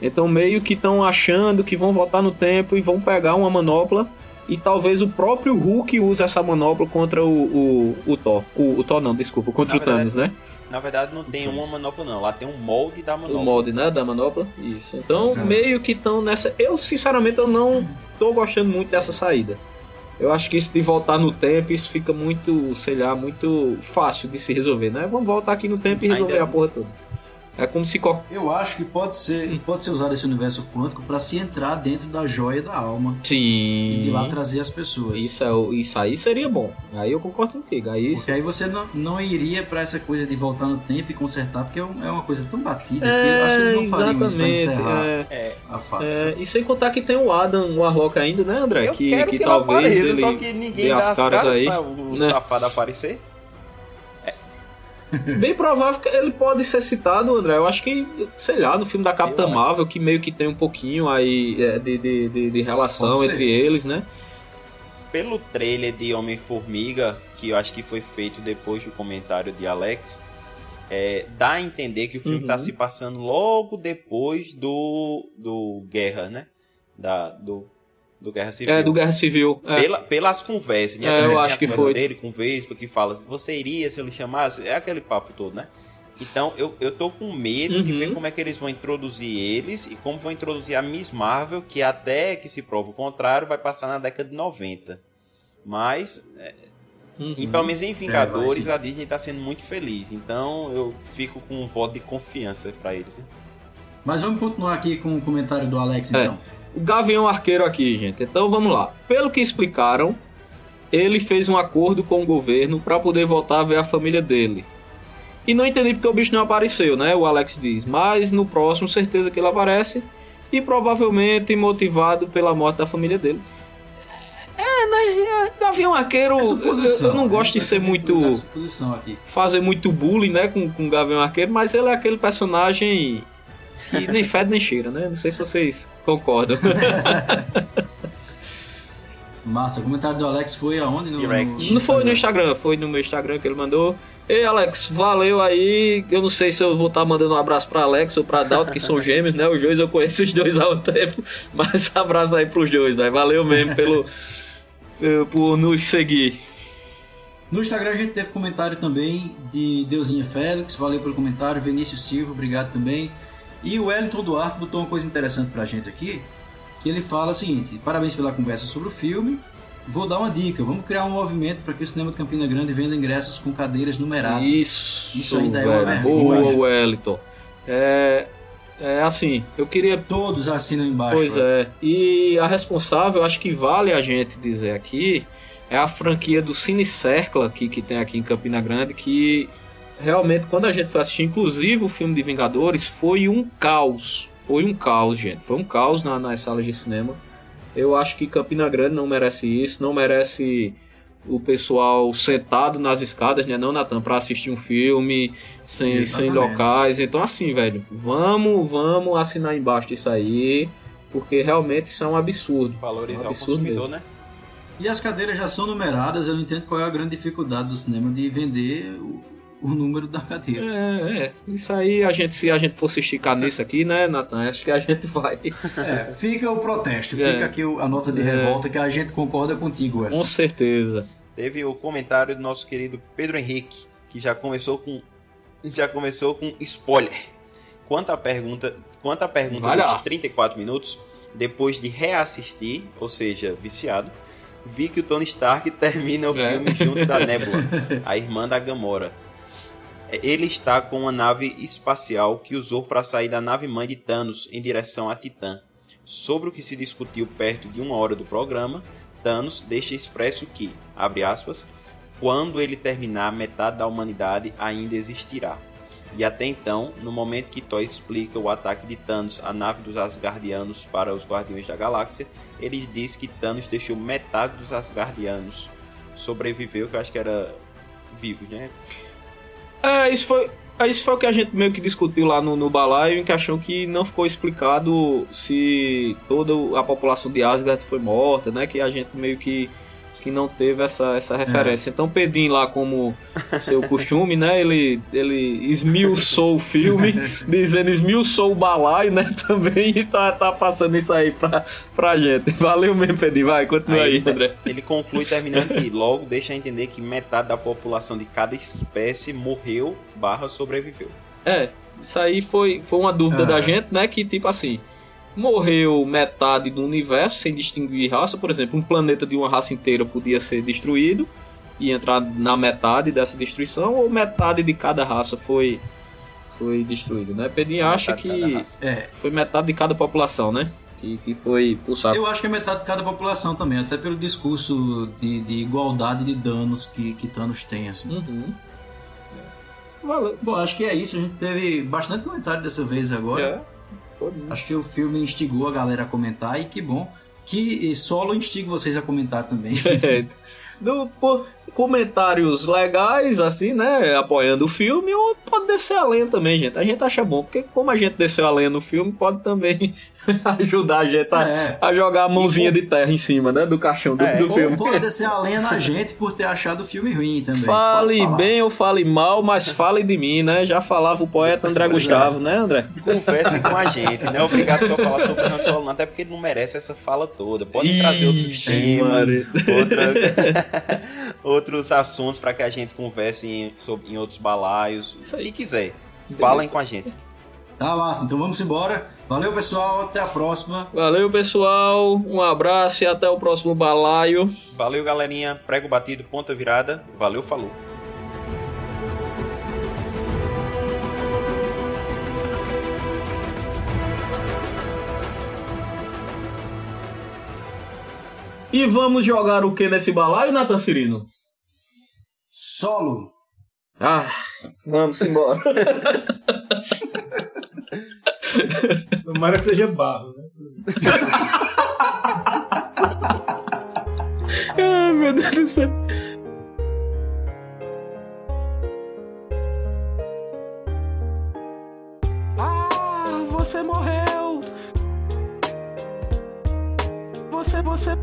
Então meio que estão achando que vão voltar no tempo e vão pegar uma manopla e talvez o próprio Hulk use essa manopla contra o, o, o Thor. O, o Thor não desculpa contra Na o Thanos né Na verdade, não tem uma manopla, não. Lá tem um molde da manopla. o molde, né, da manopla. Isso. Então, É. meio que estão nessa. Eu, sinceramente, eu não tô gostando muito dessa saída. Eu acho que isso de voltar no tempo, isso fica muito, sei lá, muito fácil de se resolver, né? Vamos voltar aqui no tempo e resolver Ainda- a porra toda. É como se Eu acho que pode ser, pode ser usado esse universo quântico pra se entrar dentro da joia da alma e de lá Sim. trazer as pessoas. Isso, é, o- isso aí seria bom. Aí eu concordo contigo. Aí Porque aí você não, não iria pra essa coisa de voltar no tempo e consertar, porque é um- é uma coisa tão batida que eu acho que É, eles não fariam isso pra encerrar é. É, a fase. É, e sem contar que tem o Adam Warlock ainda, né, André? eu que quero que, que, talvez apareça, ele. só que ninguém dê dá as as caras caras aí, pra o né? safado aparecer. Bem provável que ele pode ser citado, André. Eu acho que, sei lá, no filme da Capitã. Marvel, que meio que tem um pouquinho aí é, de, de, de, de relação entre eles, né? Pelo trailer de Homem-Formiga, que eu acho que foi feito depois do comentário de Alex, é, dá a entender que o filme Uhum. tá se passando logo depois do, do Guerra, né? Da, do, do Guerra Civil. É, do Guerra Civil. É. Pela- pelas conversas. né? É, eu a acho que conversa foi. dele com o Vespa que fala, você iria se eu lhe chamasse? É aquele papo todo, né? Então, eu, eu tô com medo de Uhum. ver como é que eles vão introduzir eles e como vão introduzir a Miss Marvel, que até que se prova o contrário, vai passar na década de 90. Mas, é, Uhum. E pelo menos em Vingadores É, vai a Disney tá sendo muito feliz. Então eu fico com um voto de confiança pra eles, né? Mas vamos continuar aqui com o comentário do Alex, É. então. O Gavião Arqueiro aqui, gente. Então vamos lá. Pelo que explicaram, ele fez um acordo com o governo para poder voltar a ver a família dele. E não entendi porque o bicho não apareceu, né? O Alex diz. Mas no próximo, certeza que ele aparece. E provavelmente motivado pela morte da família dele. É, né? É, Gavião Arqueiro, É eu, eu não gosto de ser É muito. fazer muito bullying, né, com, com o Gavião Arqueiro, mas ele é aquele personagem que nem fede nem cheira, né? Não sei se vocês concordam. Massa, o comentário do Alex foi aonde? No, Direct. Não foi no Instagram, foi no meu Instagram que ele mandou. Ei, Alex, valeu aí. Eu não sei se eu vou estar mandando um abraço pra Alex ou pra Dalton, que são gêmeos, né? Os dois eu conheço os dois há um tempo. Mas abraço aí pros dois, velho. Valeu mesmo pelo, eh, por nos seguir. No Instagram a gente teve comentário também de Deusinha Félix, valeu pelo comentário. Vinícius Silva, obrigado também. E o Wellington Duarte botou uma coisa interessante pra gente aqui, que ele fala o seguinte: parabéns pela conversa sobre o filme. Vou dar uma dica, vamos criar um movimento para que o cinema de Campina Grande venda ingressos com cadeiras numeradas. Isso, Isso ainda é uma velho. Boa, Wellington. É, é assim, eu queria Todos assinam embaixo. Pois né? é. E a responsável, acho que vale a gente dizer aqui, é a franquia do Cine Cercla aqui, que tem aqui em Campina Grande, que realmente, quando a gente foi assistir, inclusive o filme de Vingadores, foi um caos. Foi um caos, gente. Foi um caos na, nas salas de cinema. Eu acho que Campina Grande não merece isso, não merece o pessoal sentado nas escadas, né, não, Natan, pra assistir um filme sem, sem locais. Então, assim, velho, vamos, vamos assinar embaixo disso aí, porque realmente isso é um absurdo. Valorizar Um o absurdo consumidor, né? E as cadeiras já são numeradas, eu não entendo qual é a grande dificuldade do cinema de vender o, número da cadeira. É, é, isso aí, a gente, se a gente fosse esticar nisso aqui, né, Natan, acho que a gente vai. É, fica o protesto, É. fica aqui a nota de É. revolta que a gente concorda contigo. Com certeza. Teve o comentário do nosso querido Pedro Henrique, que já começou com já começou com spoiler. Quanto à pergunta, quanto à pergunta Vai lá. dos 34 minutos, depois de reassistir, ou seja, viciado, vi que o Tony Stark termina o É. filme junto da Nebula, a irmã da Gamora. Ele está com uma nave espacial que usou para sair da nave mãe de Thanos em direção a Titã. Sobre o que se discutiu perto de uma hora do programa, Thanos deixa expresso que, abre aspas, quando ele terminar, metade da humanidade ainda existirá. E até então, no momento que Thor explica o ataque de Thanos à nave dos Asgardianos para os Guardiões da Galáxia, ele diz que Thanos deixou metade dos Asgardianos sobreviveu, que eu acho que era vivos, né? É, isso foi, é, isso foi o que a gente meio que discutiu lá no, no balaio, em que achou que não ficou explicado se toda a população de Asgard foi morta, né? Que a gente meio que, que não teve essa, essa referência. Então Pedrinho lá, como seu costume, né? Ele, ele esmiuçou o filme, dizendo esmiuçou o balaio, né? Também e tá, tá passando isso aí pra, pra gente. Valeu mesmo, Pedrinho. Vai, continua aí, Aí, André. Ele conclui terminando que logo deixa a entender que metade da população de cada espécie morreu barra sobreviveu. É, isso aí foi, foi uma dúvida Ah. da gente, né? Que tipo assim, morreu metade do universo sem distinguir raça. Por exemplo, um planeta de uma raça inteira podia ser destruído e entrar na metade dessa destruição, ou metade de cada raça foi, foi destruído, né? Pedrinho acha que. É, foi metade de cada população, né? Que, que foi pulsado. eu acho que é metade de cada população também, até pelo discurso de, de igualdade de danos que, que Thanos tem, assim. Uhum. Valeu. Bom, acho que é isso, a gente teve bastante comentário dessa vez agora. É, foi Acho que o filme instigou a galera a comentar e que bom. Que solo instiga vocês a comentar também. É. No, por comentários legais, assim, né? Apoiando o filme, ou pode descer a lenha também, gente. A gente acha bom, porque como a gente desceu a lenha no filme, pode também ajudar a gente a, É. a jogar a mãozinha E de terra em cima, né? Do caixão do, É, do Ou filme. pode descer a lenha na gente por ter achado o filme ruim também. Fale bem ou fale mal, mas fale de mim, né? Já falava o poeta André Pois é. Gustavo, né, André? Conversem com a gente, não é obrigado só falar sobre o Han Solo, não, até porque ele não merece essa fala toda. Pode trazer outros temas, Maria. outros assuntos para que a gente converse em, sobre, em outros balaios, o que quiser. Beleza. Falem com a gente. Tá massa, então vamos embora. Valeu, pessoal. Até a próxima. Valeu, pessoal. Um abraço e até o próximo balaio. Valeu, galerinha. Prego batido, ponta virada. Valeu, falou. E vamos jogar o que nesse balaio, Nathan Cirino? Solo. Ah, vamos embora. Tomara que seja barro, né? Ai, meu Deus do céu. Ah, você morreu. Você, você